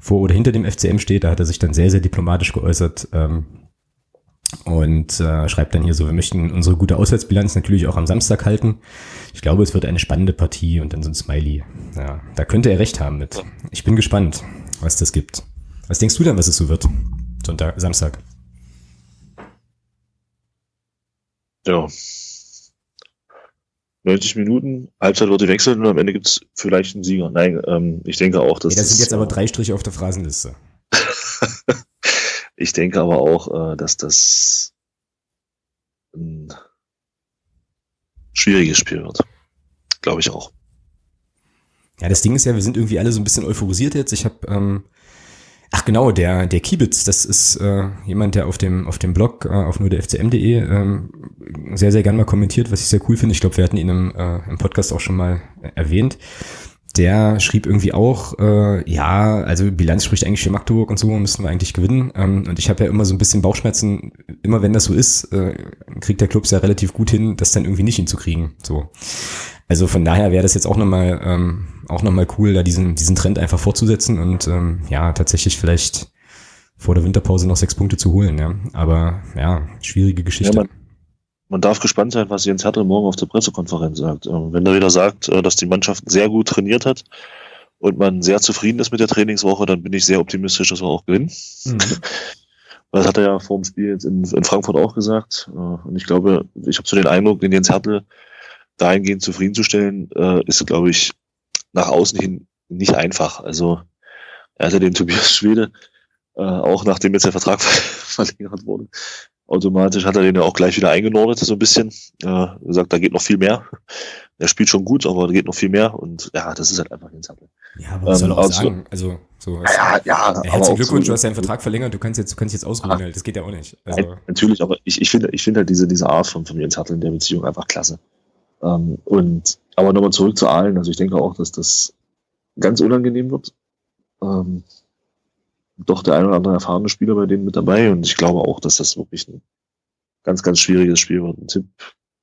vor oder hinter dem FCM steht. Da hat er sich dann sehr, sehr diplomatisch geäußert. Ähm, und äh, schreibt dann hier so, wir möchten unsere gute Auswärtsbilanz natürlich auch am Samstag halten. Ich glaube, es wird eine spannende Partie und dann so ein Smiley. Ja, da könnte er recht haben mit. Ich bin gespannt, was das gibt. Was denkst du denn, was es so wird? Sonntag, Samstag. Ja. 90 Minuten, Halbzeit wird wechseln und am Ende gibt es vielleicht einen Sieger. Nein, ähm, ich denke auch, dass. Ja, das sind jetzt aber drei Striche auf der Phrasenliste. Ich denke aber auch, äh, dass das ein schwieriges Spiel wird. Glaube ich auch. Ja, das Ding ist ja, wir sind irgendwie alle so ein bisschen euphorisiert jetzt. Ich habe, ähm, ach genau, der der Kiebitz, das ist äh, jemand, der auf dem auf dem Blog äh, auf nur der FCM.de ähm, sehr sehr gern mal kommentiert, was ich sehr cool finde. Ich glaube, wir hatten ihn im, äh, im Podcast auch schon mal erwähnt der schrieb irgendwie auch, äh, ja, also Bilanz spricht eigentlich für Magdeburg und so, müssten wir eigentlich gewinnen. Ähm, und ich habe ja immer so ein bisschen Bauchschmerzen, immer wenn das so ist, äh, kriegt der Club ja relativ gut hin, das dann irgendwie nicht hinzukriegen. So. Also von daher wäre das jetzt auch nochmal ähm, auch nochmal cool, da diesen, diesen Trend einfach fortzusetzen und ähm, ja, tatsächlich vielleicht vor der Winterpause noch sechs Punkte zu holen. Ja. Aber ja, schwierige Geschichte. Ja, man darf gespannt sein, was Jens Hertel morgen auf der Pressekonferenz sagt. Ähm, wenn er wieder sagt, äh, dass die Mannschaft sehr gut trainiert hat und man sehr zufrieden ist mit der Trainingswoche, dann bin ich sehr optimistisch, dass wir auch gewinnen. Mhm. Das hat er ja vor dem Spiel jetzt in, in Frankfurt auch gesagt. Äh, und ich glaube, ich habe so den Eindruck, den Jens Hertel dahingehend zufriedenzustellen, äh, ist, glaube ich, nach außen hin nicht einfach. Also er hatte den Tobias Schwede, auch nachdem jetzt der Vertrag verlängert wurde, automatisch hat er den ja auch gleich wieder eingenordet, so ein bisschen. Äh, gesagt, da geht noch viel mehr. Er spielt schon gut, aber da geht noch viel mehr und ja, das ist halt einfach ein Zettel. Ja, aber was ähm, soll er auch also, sagen? Also, so. Ja, ja, ja herzlichen Glückwunsch, du hast deinen Vertrag verlängert, du kannst jetzt, du kannst jetzt ausruhen, halt. das geht ja auch nicht. Also. Nein, natürlich, aber ich, ich finde, ich finde halt diese, diese Art von, von Jens Hartl in der Beziehung einfach klasse. Ähm, und, aber nochmal zurück zu Aalen, also ich denke auch, dass das ganz unangenehm wird. Ähm, doch der ein oder andere erfahrene Spieler bei denen mit dabei und ich glaube auch, dass das wirklich ein ganz, ganz schwieriges Spiel wird. Ein Tipp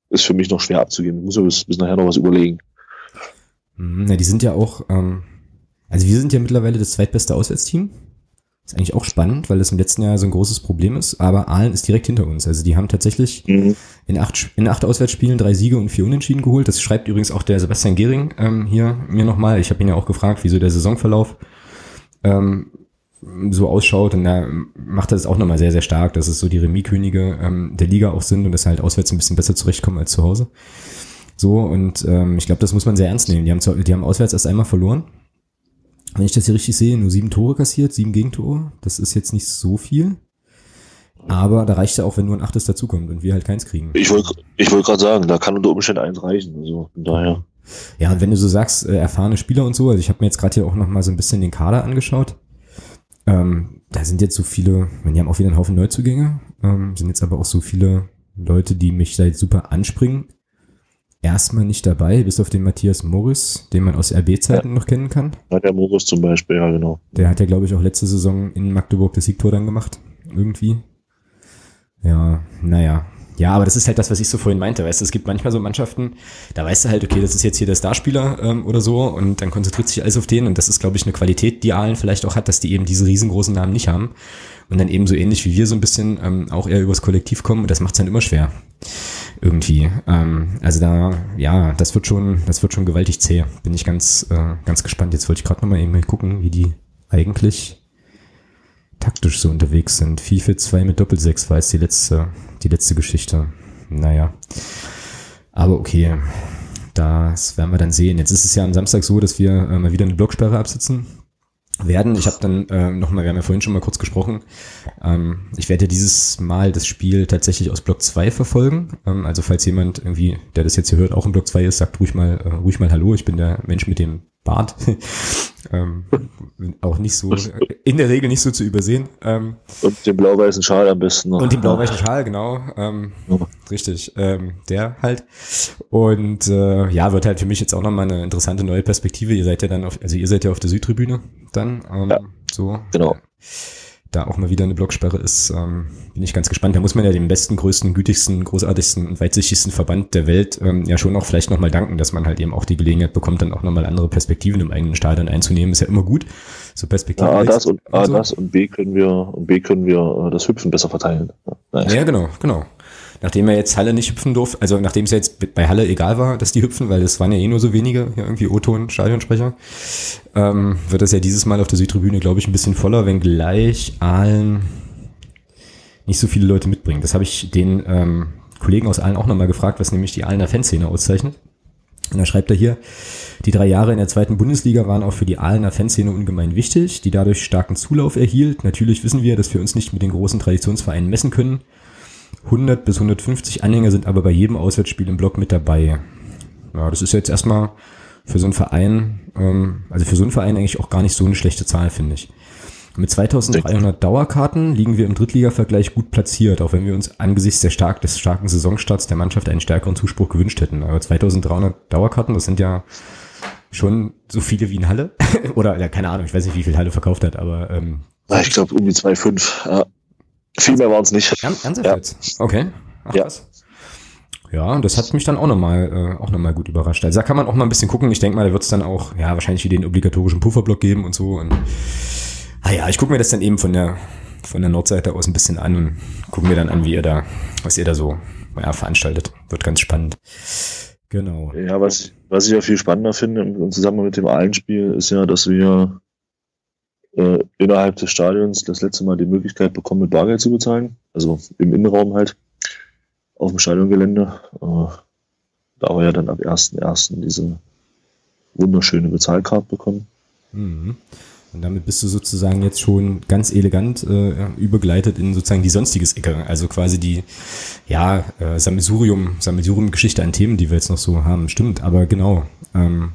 ist für mich noch schwer abzugeben. Ich muss ja bis, bis nachher noch was überlegen. Mhm, ja, die sind ja auch, ähm, also wir sind ja mittlerweile das zweitbeste Auswärtsteam. Ist eigentlich auch spannend, weil das im letzten Jahr so ein großes Problem ist, aber Aalen ist direkt hinter uns. Also die haben tatsächlich mhm. in, acht, in acht Auswärtsspielen drei Siege und vier Unentschieden geholt. Das schreibt übrigens auch der Sebastian Gehring ähm, hier mir nochmal. Ich habe ihn ja auch gefragt, wieso der Saisonverlauf ähm, so ausschaut. Und da macht er das auch nochmal sehr, sehr stark, dass es so die Remis-Könige ähm, der Liga auch sind und dass halt auswärts ein bisschen besser zurechtkommen als zu Hause. So, und ähm, ich glaube, das muss man sehr ernst nehmen. Die haben, zu, die haben auswärts erst einmal verloren. Wenn ich das hier richtig sehe, nur sieben Tore kassiert, sieben Gegentore. Das ist jetzt nicht so viel. Aber da reicht ja auch, wenn nur ein Achtes dazukommt und wir halt keins kriegen. Ich wollte ich wollt gerade sagen, da kann unter Umständen eins reichen. Also von daher. Ja, und wenn du so sagst, äh, erfahrene Spieler und so, also ich habe mir jetzt gerade hier auch nochmal so ein bisschen den Kader angeschaut. Ähm, da sind jetzt so viele, wir haben auch wieder einen Haufen Neuzugänge, ähm, sind jetzt aber auch so viele Leute, die mich da jetzt super anspringen. Erstmal nicht dabei, bis auf den Matthias Morris, den man aus RB-Zeiten ja. noch kennen kann. Ja, der Morris zum Beispiel, ja, genau. Der hat ja, glaube ich, auch letzte Saison in Magdeburg das Siegtor dann gemacht. Irgendwie. Ja, naja. Ja, aber das ist halt das, was ich so vorhin meinte. Weißt du, es gibt manchmal so Mannschaften, da weißt du halt, okay, das ist jetzt hier der Starspieler ähm, oder so und dann konzentriert sich alles auf den und das ist, glaube ich, eine Qualität, die Aalen vielleicht auch hat, dass die eben diese riesengroßen Namen nicht haben und dann eben so ähnlich wie wir so ein bisschen ähm, auch eher übers Kollektiv kommen und das macht es dann immer schwer. Irgendwie. Ähm, also da, ja, das wird schon, das wird schon gewaltig zäh. Bin ich ganz, äh, ganz gespannt. Jetzt wollte ich gerade nochmal eben gucken, wie die eigentlich taktisch so unterwegs sind. FIFA 2 mit Doppelsechs war jetzt die letzte, die letzte Geschichte. Naja. Aber okay. Das werden wir dann sehen. Jetzt ist es ja am Samstag so, dass wir äh, mal wieder eine Blocksperre absitzen werden. Ich habe dann äh, nochmal, wir haben ja vorhin schon mal kurz gesprochen, ähm, ich werde dieses Mal das Spiel tatsächlich aus Block 2 verfolgen. Ähm, also falls jemand irgendwie, der das jetzt hier hört, auch im Block 2 ist, sagt ruhig mal, äh, ruhig mal Hallo, ich bin der Mensch mit dem Bart. ähm, auch nicht so, in der Regel nicht so zu übersehen. Ähm, und den blau-weißen Schal am besten noch. Und den blau-weißen Schal, genau. Ähm, ja. Richtig, ähm, der halt. Und äh, ja, wird halt für mich jetzt auch nochmal eine interessante neue Perspektive. Ihr seid ja dann auf, also ihr seid ja auf der Südtribüne dann. Ähm, ja, so. Genau da auch mal wieder eine Blocksperre ist, ähm, bin ich ganz gespannt. Da muss man ja dem besten, größten, gütigsten, großartigsten und weitsichtigsten Verband der Welt ähm, ja schon auch vielleicht nochmal danken, dass man halt eben auch die Gelegenheit bekommt, dann auch nochmal andere Perspektiven im eigenen Stadion einzunehmen. Ist ja immer gut. So Perspektiven. Ja, A, das und, A, so. das und B können wir, und B können wir äh, das Hüpfen besser verteilen. Ja, ja genau, genau nachdem er jetzt Halle nicht hüpfen durfte, also nachdem es jetzt bei Halle egal war, dass die hüpfen, weil es waren ja eh nur so wenige, ja, irgendwie O-Ton, Stadionsprecher, ähm, wird das ja dieses Mal auf der Südtribüne, glaube ich, ein bisschen voller, wenn gleich Aalen nicht so viele Leute mitbringen. Das habe ich den ähm, Kollegen aus Aalen auch nochmal gefragt, was nämlich die Aalener Fanszene auszeichnet. Und da schreibt er hier, die drei Jahre in der zweiten Bundesliga waren auch für die Aalener Fanszene ungemein wichtig, die dadurch starken Zulauf erhielt. Natürlich wissen wir, dass wir uns nicht mit den großen Traditionsvereinen messen können. 100 bis 150 Anhänger sind aber bei jedem Auswärtsspiel im Block mit dabei. Ja, das ist jetzt erstmal für so einen Verein, ähm, also für so einen Verein eigentlich auch gar nicht so eine schlechte Zahl, finde ich. Mit 2300 Dauerkarten liegen wir im Drittliga-Vergleich gut platziert, auch wenn wir uns angesichts der stark, des starken Saisonstarts der Mannschaft einen stärkeren Zuspruch gewünscht hätten. Aber 2300 Dauerkarten, das sind ja schon so viele wie in Halle. Oder ja, keine Ahnung, ich weiß nicht, wie viel Halle verkauft hat, aber ähm, ich glaube um die 2,5. Ja. Viel mehr waren es nicht. Ganz, ganz ja. Okay. Ach, ja. Was? Ja, das hat mich dann auch nochmal äh, auch noch mal gut überrascht. Also da kann man auch mal ein bisschen gucken. Ich denke mal, da wird es dann auch, ja, wahrscheinlich wieder den obligatorischen Pufferblock geben und so. Und ah ja, ich gucke mir das dann eben von der von der Nordseite aus ein bisschen an und gucken mir dann an, wie ihr da, was ihr da so ja, veranstaltet. Wird ganz spannend. Genau. Ja, was, was ich ja viel spannender finde im Zusammenhang mit dem Allenspiel, ist ja, dass wir äh, innerhalb des Stadions das letzte Mal die Möglichkeit bekommen, mit Bargeld zu bezahlen. Also im Innenraum halt, auf dem Stadiongelände. Äh, da wir ja dann ab 1.1. diese wunderschöne Bezahlkarte bekommen. Mhm. Und damit bist du sozusagen jetzt schon ganz elegant äh, übergleitet in sozusagen die sonstiges Ecke. Also quasi die, ja, äh, Sammelsurium, Sammelsurium-Geschichte an Themen, die wir jetzt noch so haben. Stimmt, aber genau. Ähm,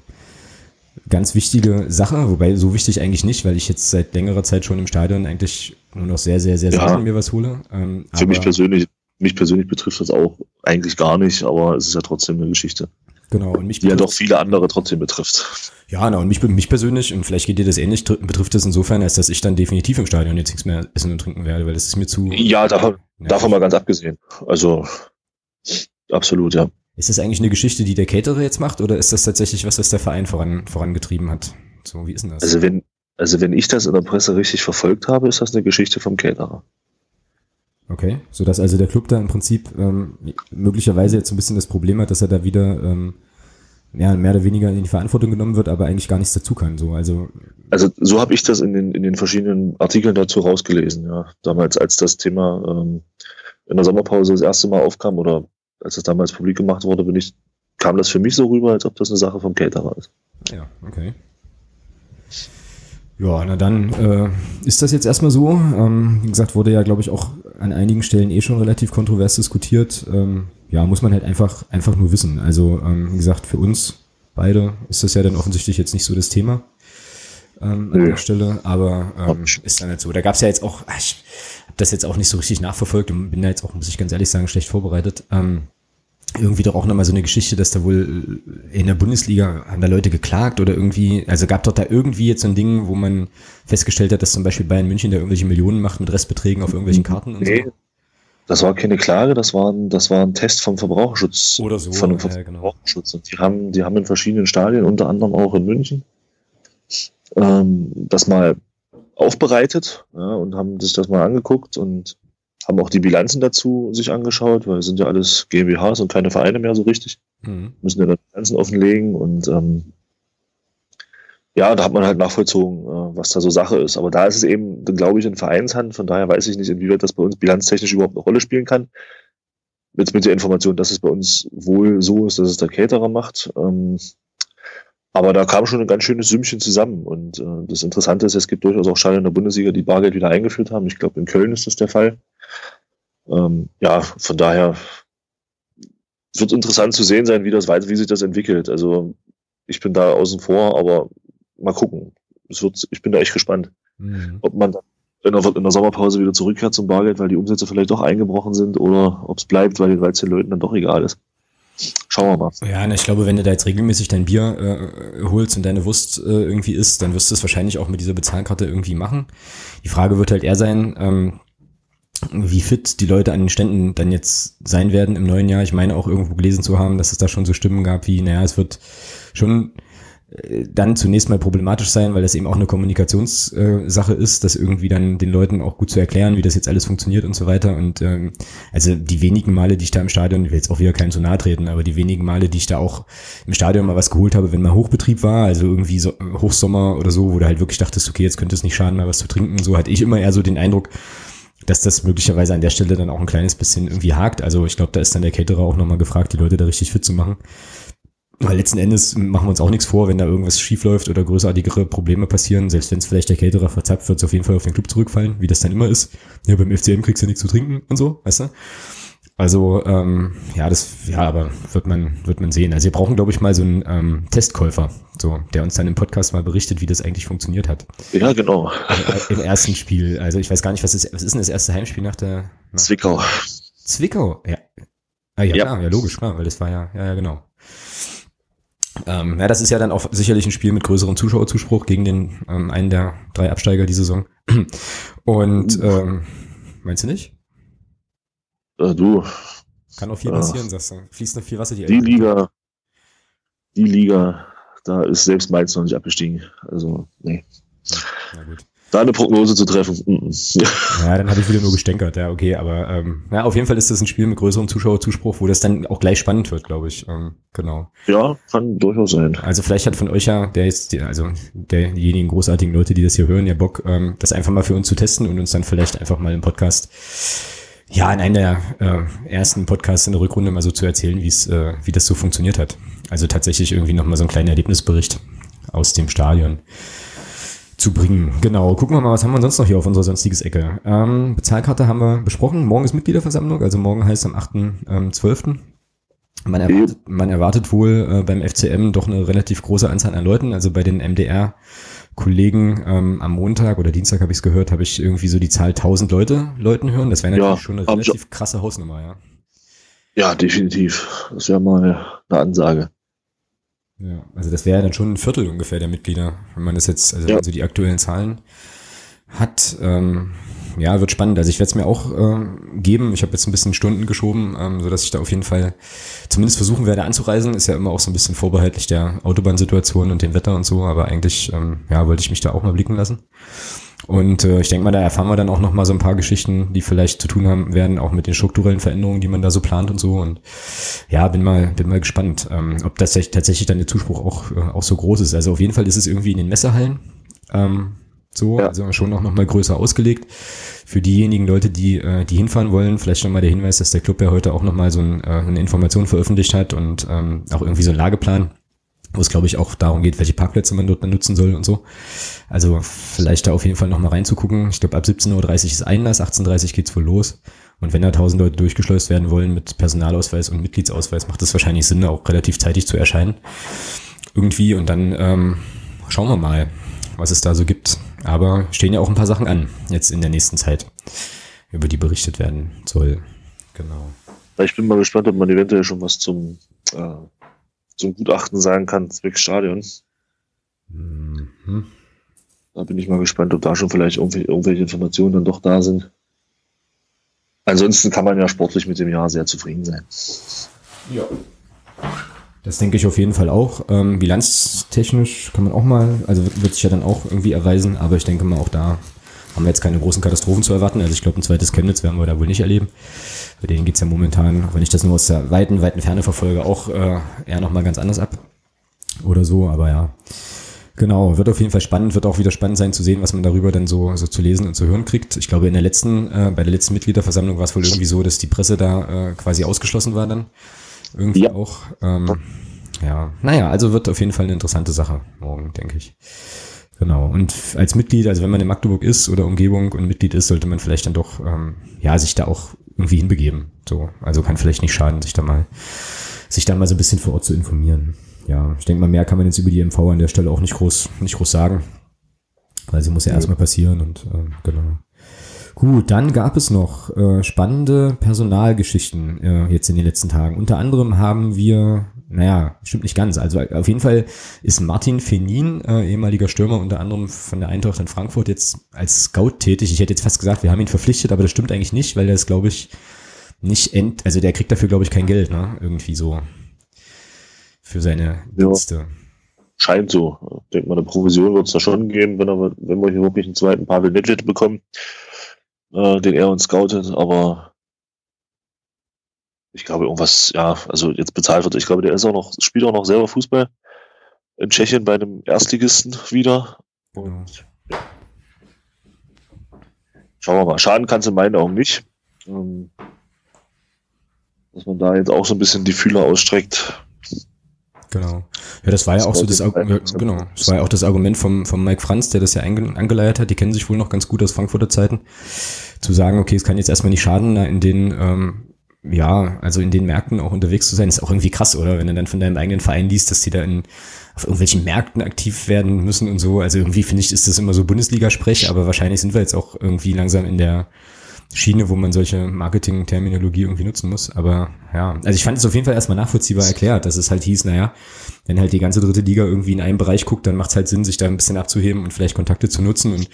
ganz wichtige Sache, wobei so wichtig eigentlich nicht, weil ich jetzt seit längerer Zeit schon im Stadion eigentlich nur noch sehr, sehr, sehr ja. selten mir was hole. Ähm, Für mich persönlich, mich persönlich betrifft das auch eigentlich gar nicht, aber es ist ja trotzdem eine Geschichte. Genau, und mich die ja doch viele andere trotzdem betrifft. Ja, na, und mich, mich persönlich, und vielleicht geht dir das ähnlich, betrifft es insofern, als dass ich dann definitiv im Stadion jetzt nichts mehr essen und trinken werde, weil das ist mir zu. Ja, davon, ja. davon mal ganz abgesehen. Also, absolut, ja. Ist das eigentlich eine Geschichte, die der Caterer jetzt macht, oder ist das tatsächlich was, was der Verein voran, vorangetrieben hat? So, wie ist denn das? Also wenn, also wenn ich das in der Presse richtig verfolgt habe, ist das eine Geschichte vom Caterer. Okay, so dass also der Club da im Prinzip ähm, möglicherweise jetzt ein bisschen das Problem hat, dass er da wieder ähm, ja, mehr oder weniger in die Verantwortung genommen wird, aber eigentlich gar nichts dazu kann. So, also, also so habe ich das in den, in den verschiedenen Artikeln dazu rausgelesen, ja. Damals, als das Thema ähm, in der Sommerpause das erste Mal aufkam oder als das damals publik gemacht wurde, bin ich, kam das für mich so rüber, als ob das eine Sache vom Caterer ist. Ja, okay. Ja, na dann äh, ist das jetzt erstmal so. Ähm, wie gesagt, wurde ja, glaube ich, auch an einigen Stellen eh schon relativ kontrovers diskutiert. Ähm, ja, muss man halt einfach, einfach nur wissen. Also, ähm, wie gesagt, für uns beide ist das ja dann offensichtlich jetzt nicht so das Thema ähm, an der Stelle, aber ähm, ist dann halt so. Da gab es ja jetzt auch, ich habe das jetzt auch nicht so richtig nachverfolgt und bin da jetzt auch, muss ich ganz ehrlich sagen, schlecht vorbereitet. Ähm, irgendwie doch auch nochmal so eine Geschichte, dass da wohl in der Bundesliga haben da Leute geklagt oder irgendwie, also gab doch da irgendwie jetzt so ein Ding, wo man festgestellt hat, dass zum Beispiel Bayern München da irgendwelche Millionen macht mit Restbeträgen auf irgendwelchen Karten und nee, so. Das war keine Klage, das war ein, das war ein Test vom Verbraucherschutz. Oder so. Von dem ja, genau. Verbraucherschutz. Und die haben, die haben in verschiedenen Stadien, unter anderem auch in München, ähm, das mal aufbereitet ja, und haben sich das mal angeguckt und haben auch die Bilanzen dazu sich angeschaut, weil es sind ja alles GmbHs und keine Vereine mehr so richtig. Mhm. Müssen ja dann Bilanzen offenlegen und ähm, ja, da hat man halt nachvollzogen, äh, was da so Sache ist. Aber da ist es eben, glaube ich, in Vereinshand. Von daher weiß ich nicht, inwieweit das bei uns bilanztechnisch überhaupt eine Rolle spielen kann. Jetzt mit der Information, dass es bei uns wohl so ist, dass es der Caterer macht. Ähm, aber da kam schon ein ganz schönes Sümmchen zusammen. Und äh, das Interessante ist, es gibt durchaus auch Stadien in der Bundesliga, die Bargeld wieder eingeführt haben. Ich glaube, in Köln ist das der Fall. Ähm, ja, von daher es wird interessant zu sehen sein, wie das wie sich das entwickelt. Also ich bin da außen vor, aber mal gucken. Es wird, ich bin da echt gespannt, mhm. ob man in der, in der Sommerpause wieder zurückkehrt zum Bargeld, weil die Umsätze vielleicht doch eingebrochen sind oder ob es bleibt, weil den 13 Leuten dann doch egal ist. Schauen wir mal. Ja, ich glaube, wenn du da jetzt regelmäßig dein Bier äh, holst und deine Wurst äh, irgendwie isst, dann wirst du es wahrscheinlich auch mit dieser Bezahlkarte irgendwie machen. Die Frage wird halt eher sein, ähm, wie fit die Leute an den Ständen dann jetzt sein werden im neuen Jahr. Ich meine auch irgendwo gelesen zu haben, dass es da schon so Stimmen gab wie, naja, es wird schon äh, dann zunächst mal problematisch sein, weil das eben auch eine Kommunikationssache äh, ist, das irgendwie dann den Leuten auch gut zu erklären, wie das jetzt alles funktioniert und so weiter. Und ähm, also die wenigen Male, die ich da im Stadion, ich will jetzt auch wieder keinen zu nahe treten, aber die wenigen Male, die ich da auch im Stadion mal was geholt habe, wenn mal Hochbetrieb war, also irgendwie so, Hochsommer oder so, wo du halt wirklich dachtest, okay, jetzt könnte es nicht schaden, mal was zu trinken, so hatte ich immer eher so den Eindruck, dass das möglicherweise an der Stelle dann auch ein kleines bisschen irgendwie hakt. Also ich glaube, da ist dann der Caterer auch nochmal gefragt, die Leute da richtig fit zu machen. Weil letzten Endes machen wir uns auch nichts vor, wenn da irgendwas schief läuft oder größartigere Probleme passieren. Selbst wenn es vielleicht der Caterer verzapft, wird es auf jeden Fall auf den Club zurückfallen, wie das dann immer ist. Ja, beim FCM kriegst du nichts zu trinken und so, weißt du? Also ähm, ja, das ja, aber wird man wird man sehen. Also wir brauchen, glaube ich, mal so einen ähm, Testkäufer, so der uns dann im Podcast mal berichtet, wie das eigentlich funktioniert hat. Ja, genau. Im, Im ersten Spiel. Also ich weiß gar nicht, was ist was ist denn das erste Heimspiel nach der nach Zwickau. Zwickau, ja. Ah, ja, ja. Klar, ja, logisch, klar, weil das war ja, ja, ja, genau. Ähm, ja, das ist ja dann auch sicherlich ein Spiel mit größerem Zuschauerzuspruch gegen den ähm, einen der drei Absteiger die Saison. Und ähm, meinst du nicht? Äh, du. Kann auch viel passieren, äh, sagst du. Fließt noch viel Wasser die Die Liga, die Liga, da ist selbst Mainz noch nicht abgestiegen. Also, nee. Na gut da eine Prognose zu treffen. Mm, ja, ja dann habe ich wieder nur gestänkert, ja, okay, aber ähm, ja, auf jeden Fall ist das ein Spiel mit größerem Zuschauerzuspruch, wo das dann auch gleich spannend wird, glaube ich. Ähm, genau. Ja, kann durchaus sein. Also vielleicht hat von euch ja, der ist, also derjenigen großartigen Leute, die das hier hören, ja Bock, ähm, das einfach mal für uns zu testen und uns dann vielleicht einfach mal im Podcast ja, in einem der äh, ersten Podcasts in der Rückrunde mal so zu erzählen, wie es, äh, wie das so funktioniert hat. Also tatsächlich irgendwie nochmal so einen kleinen Erlebnisbericht aus dem Stadion zu bringen. Genau, gucken wir mal, was haben wir sonst noch hier auf unserer sonstiges Ecke. Ähm, Bezahlkarte haben wir besprochen. Morgen ist Mitgliederversammlung, also morgen heißt am 8.12. Ähm, man erwartet, man erwartet wohl äh, beim FCM doch eine relativ große Anzahl an Leuten. Also bei den MDR Kollegen ähm, am Montag oder Dienstag habe ich es gehört, habe ich irgendwie so die Zahl 1000 Leute Leuten hören. Das wäre natürlich ja, schon eine relativ krasse Hausnummer, ja. Ja, definitiv. Das wäre mal eine Ansage. Ja, also das wäre dann schon ein Viertel ungefähr der Mitglieder, wenn man das jetzt, also, ja. also die aktuellen Zahlen hat. Ähm, ja, wird spannend. Also ich werde es mir auch äh, geben. Ich habe jetzt ein bisschen Stunden geschoben, ähm, so dass ich da auf jeden Fall zumindest versuchen werde anzureisen. Ist ja immer auch so ein bisschen vorbehaltlich der Autobahnsituation und dem Wetter und so, aber eigentlich ähm, ja wollte ich mich da auch mal blicken lassen. Und äh, ich denke mal, da erfahren wir dann auch noch mal so ein paar Geschichten, die vielleicht zu tun haben werden, auch mit den strukturellen Veränderungen, die man da so plant und so. Und ja, bin mal, bin mal gespannt, ähm, ob das tatsächlich dann der Zuspruch auch, äh, auch so groß ist. Also auf jeden Fall ist es irgendwie in den Messehallen. Ähm, so, ja. also schon auch noch mal größer ausgelegt. Für diejenigen Leute, die, äh, die hinfahren wollen, vielleicht noch mal der Hinweis, dass der Club ja heute auch noch mal so ein, äh, eine Information veröffentlicht hat und ähm, auch irgendwie so einen Lageplan wo es glaube ich auch darum geht, welche Parkplätze man dort nutzen soll und so. Also vielleicht da auf jeden Fall nochmal reinzugucken. Ich glaube ab 17.30 Uhr ist Einlass, 18.30 Uhr geht's wohl los. Und wenn da tausend Leute durchgeschleust werden wollen mit Personalausweis und Mitgliedsausweis, macht es wahrscheinlich Sinn, auch relativ zeitig zu erscheinen. Irgendwie und dann ähm, schauen wir mal, was es da so gibt. Aber stehen ja auch ein paar Sachen an, jetzt in der nächsten Zeit, über die berichtet werden soll. Genau. Ich bin mal gespannt, ob man eventuell schon was zum äh, zum Gutachten sagen kann, zwecks Stadion. Mhm. Da bin ich mal gespannt, ob da schon vielleicht irgendwelche Informationen dann doch da sind. Ansonsten kann man ja sportlich mit dem Jahr sehr zufrieden sein. Ja. Das denke ich auf jeden Fall auch. Ähm, bilanztechnisch kann man auch mal, also wird, wird sich ja dann auch irgendwie erweisen, aber ich denke mal auch da haben wir jetzt keine großen Katastrophen zu erwarten. Also ich glaube, ein zweites Chemnitz werden wir da wohl nicht erleben. Bei denen geht's ja momentan, wenn ich das nur aus der weiten, weiten Ferne verfolge, auch äh, eher nochmal ganz anders ab. Oder so, aber ja. Genau, wird auf jeden Fall spannend, wird auch wieder spannend sein zu sehen, was man darüber dann so, so zu lesen und zu hören kriegt. Ich glaube, in der letzten, äh, bei der letzten Mitgliederversammlung war es wohl irgendwie so, dass die Presse da äh, quasi ausgeschlossen war dann. Irgendwie ja. auch. Ähm, ja, naja, also wird auf jeden Fall eine interessante Sache morgen, denke ich. Genau. Und als Mitglied, also wenn man in Magdeburg ist oder Umgebung und Mitglied ist, sollte man vielleicht dann doch, ähm, ja, sich da auch irgendwie hinbegeben. So. Also kann vielleicht nicht schaden, sich da mal, sich da mal so ein bisschen vor Ort zu informieren. ja, ich denke mal, mehr kann man jetzt über die MV an der Stelle auch nicht groß, nicht groß sagen. Weil sie muss ja, ja. erstmal passieren und äh, genau. Gut, dann gab es noch äh, spannende Personalgeschichten äh, jetzt in den letzten Tagen. Unter anderem haben wir, naja, stimmt nicht ganz. Also auf jeden Fall ist Martin Fenin, äh, ehemaliger Stürmer, unter anderem von der Eintracht in Frankfurt, jetzt als Scout tätig. Ich hätte jetzt fast gesagt, wir haben ihn verpflichtet, aber das stimmt eigentlich nicht, weil er ist, glaube ich, nicht end, also der kriegt dafür, glaube ich, kein Geld, ne? Irgendwie so für seine Dienste. Ja, scheint so. Ich denke mal, eine Provision wird es da schon geben, wenn, er, wenn wir hier wirklich einen zweiten Pavel Nedved bekommen äh, den er uns scoutet, aber ich glaube, irgendwas, ja, also jetzt bezahlt wird. Ich glaube, der ist auch noch, spielt auch noch selber Fußball in Tschechien bei einem Erstligisten wieder. Und ja. Schauen wir mal. Schaden kann es in meinen Augen nicht. Ähm, dass man da jetzt auch so ein bisschen die Fühler ausstreckt. Genau. Ja, das war ja auch so das, Argument, genau, das war ja auch das Argument vom, vom Mike Franz, der das ja angeleiert hat. Die kennen sich wohl noch ganz gut aus Frankfurter Zeiten. Zu sagen, okay, es kann jetzt erstmal nicht schaden, in den, ähm, ja, also in den Märkten auch unterwegs zu sein, ist auch irgendwie krass, oder? Wenn du dann von deinem eigenen Verein liest, dass die da in, auf irgendwelchen Märkten aktiv werden müssen und so. Also irgendwie finde ich, ist das immer so Bundesliga-Sprech, aber wahrscheinlich sind wir jetzt auch irgendwie langsam in der, Schiene, wo man solche Marketing-Terminologie irgendwie nutzen muss. Aber ja, also ich fand es auf jeden Fall erstmal nachvollziehbar erklärt, dass es halt hieß, naja, wenn halt die ganze dritte Liga irgendwie in einem Bereich guckt, dann macht es halt Sinn, sich da ein bisschen abzuheben und vielleicht Kontakte zu nutzen. Und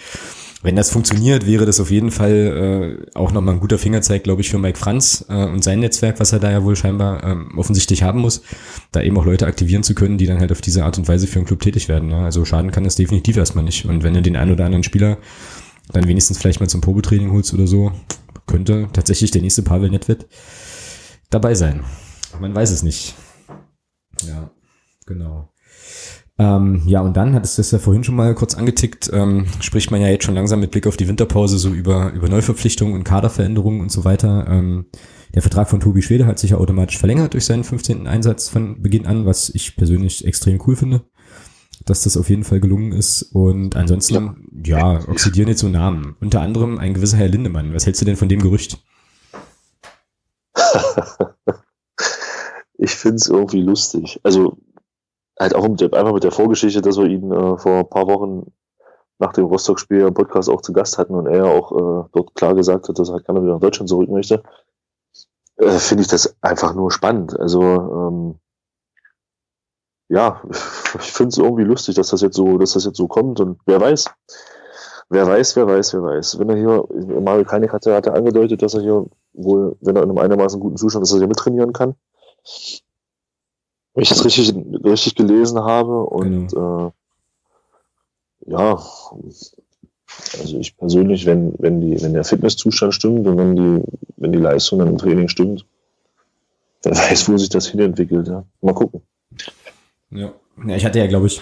wenn das funktioniert, wäre das auf jeden Fall äh, auch nochmal ein guter Fingerzeig, glaube ich, für Mike Franz äh, und sein Netzwerk, was er da ja wohl scheinbar ähm, offensichtlich haben muss, da eben auch Leute aktivieren zu können, die dann halt auf diese Art und Weise für einen Club tätig werden. Ne? Also schaden kann das definitiv erstmal nicht. Und wenn du den einen oder anderen Spieler dann wenigstens vielleicht mal zum Probetraining holst oder so, könnte tatsächlich der nächste Pavel Nedved dabei sein. Man weiß es nicht. Ja, genau. Ähm, ja, und dann hat es das ja vorhin schon mal kurz angetickt, ähm, spricht man ja jetzt schon langsam mit Blick auf die Winterpause so über, über Neuverpflichtungen und Kaderveränderungen und so weiter. Ähm, der Vertrag von Tobi Schwede hat sich ja automatisch verlängert durch seinen 15. Einsatz von Beginn an, was ich persönlich extrem cool finde dass das auf jeden Fall gelungen ist. Und ansonsten, ja, ja oxidieren jetzt so Namen. Unter anderem ein gewisser Herr Lindemann. Was hältst du denn von dem Gerücht? ich finde es irgendwie lustig. Also halt auch mit einfach mit der Vorgeschichte, dass wir ihn äh, vor ein paar Wochen nach dem Rostock-Spiel im Podcast auch zu Gast hatten und er auch äh, dort klar gesagt hat, dass er halt gerne wieder nach Deutschland zurück möchte, äh, finde ich das einfach nur spannend. Also ähm, ja, ich finde es irgendwie lustig, dass das jetzt so, dass das jetzt so kommt und wer weiß. Wer weiß, wer weiß, wer weiß. Wenn er hier, Mario Keinig hatte, hatte angedeutet, dass er hier wohl, wenn er in einem einigermaßen guten Zustand ist, dass er hier mittrainieren kann. Wenn ich das richtig, richtig gelesen habe und genau. äh, ja, also ich persönlich, wenn, wenn die, wenn der Fitnesszustand stimmt und wenn die, wenn die Leistung dann im Training stimmt, wer weiß, wo sich das hinentwickelt. Ja. Mal gucken. Ja. ja ich hatte ja, glaube ich,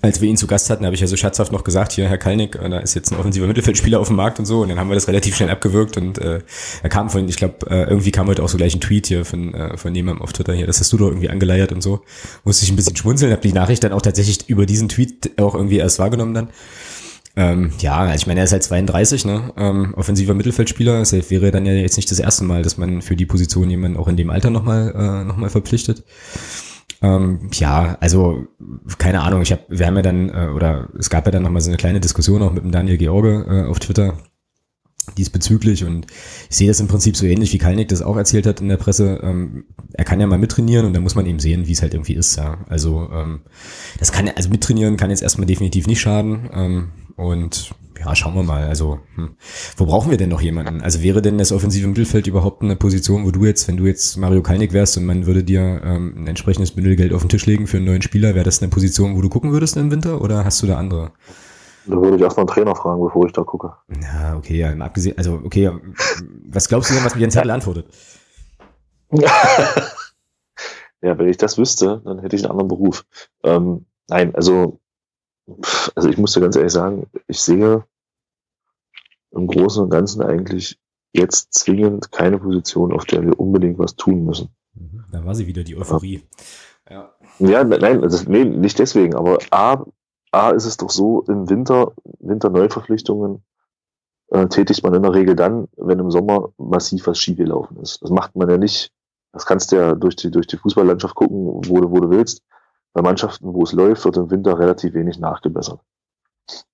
als wir ihn zu Gast hatten, habe ich ja so scherzhaft noch gesagt, hier, Herr Kalnick, äh, da ist jetzt ein offensiver Mittelfeldspieler auf dem Markt und so. Und dann haben wir das relativ schnell abgewürgt und äh, er kam von, ich glaube, äh, irgendwie kam heute auch so gleich ein Tweet hier von, äh, von jemandem auf Twitter hier, das hast du doch irgendwie angeleiert und so. Musste ich ein bisschen schmunzeln, habe die Nachricht dann auch tatsächlich über diesen Tweet auch irgendwie erst wahrgenommen dann. Ähm, ja, ich meine, er ist halt 32, ne? Ähm, offensiver Mittelfeldspieler. Es wäre dann ja jetzt nicht das erste Mal, dass man für die Position jemanden auch in dem Alter nochmal äh, noch verpflichtet. Ähm, ja, also keine Ahnung. Ich habe, wir haben ja dann äh, oder es gab ja dann noch mal so eine kleine Diskussion auch mit dem Daniel George äh, auf Twitter diesbezüglich und ich sehe das im Prinzip so ähnlich wie Kalnick das auch erzählt hat in der Presse. Ähm, er kann ja mal mittrainieren und dann muss man eben sehen, wie es halt irgendwie ist. Ja, also ähm, das kann also mittrainieren kann jetzt erstmal definitiv nicht schaden ähm, und ja, schauen wir mal. Also, hm. wo brauchen wir denn noch jemanden? Also wäre denn das offensive Mittelfeld überhaupt eine Position, wo du jetzt, wenn du jetzt Mario Kalnick wärst und man würde dir ähm, ein entsprechendes Bündelgeld auf den Tisch legen für einen neuen Spieler, wäre das eine Position, wo du gucken würdest im Winter oder hast du da andere? Da würde ich erstmal einen Trainer fragen, bevor ich da gucke. Ja, okay, ja, abgesehen, also okay, was glaubst du denn, was mir Jens Zettel antwortet? ja, wenn ich das wüsste, dann hätte ich einen anderen Beruf. Ähm, nein, also also ich muss dir ganz ehrlich sagen, ich sehe im Großen und Ganzen eigentlich jetzt zwingend keine Position, auf der wir unbedingt was tun müssen. Mhm. Da war sie wieder, die Euphorie. Ja, ja nein, also, nee, nicht deswegen, aber A, A ist es doch so, im Winter, Winterneuverpflichtungen äh, tätigt man in der Regel dann, wenn im Sommer massiv was schiefgelaufen ist. Das macht man ja nicht, das kannst du ja durch die, durch die Fußballlandschaft gucken, wo du, wo du willst. Bei Mannschaften, wo es läuft, wird im Winter relativ wenig nachgebessert.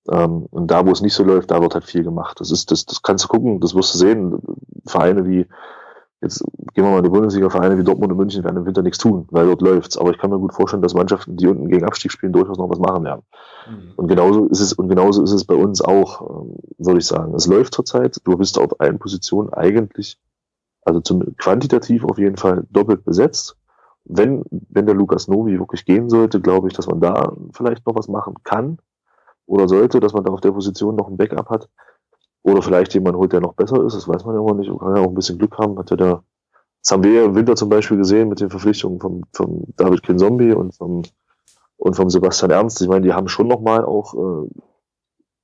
Ähm, und da, wo es nicht so läuft, da wird halt viel gemacht. Das ist, das, das kannst du gucken, das wirst du sehen. Vereine wie, jetzt gehen wir mal in die Bundesliga, Vereine wie Dortmund und München werden im Winter nichts tun, weil dort läuft's. Aber ich kann mir gut vorstellen, dass Mannschaften, die unten gegen Abstieg spielen, durchaus noch was machen werden. Mhm. Und genauso ist es, und genauso ist es bei uns auch, ähm, würde ich sagen. Es läuft zurzeit. Du bist auf allen Positionen eigentlich, also zum, quantitativ auf jeden Fall doppelt besetzt wenn, wenn der Lukas Novi wirklich gehen sollte, glaube ich, dass man da vielleicht noch was machen kann oder sollte, dass man da auf der Position noch ein Backup hat. Oder vielleicht jemand holt, der noch besser ist, das weiß man ja immer nicht. Man kann ja auch ein bisschen Glück haben. Hat ja da, das haben wir ja im Winter zum Beispiel gesehen mit den Verpflichtungen vom, vom David Kinzombie und vom, und vom Sebastian Ernst. Ich meine, die haben schon nochmal auch äh,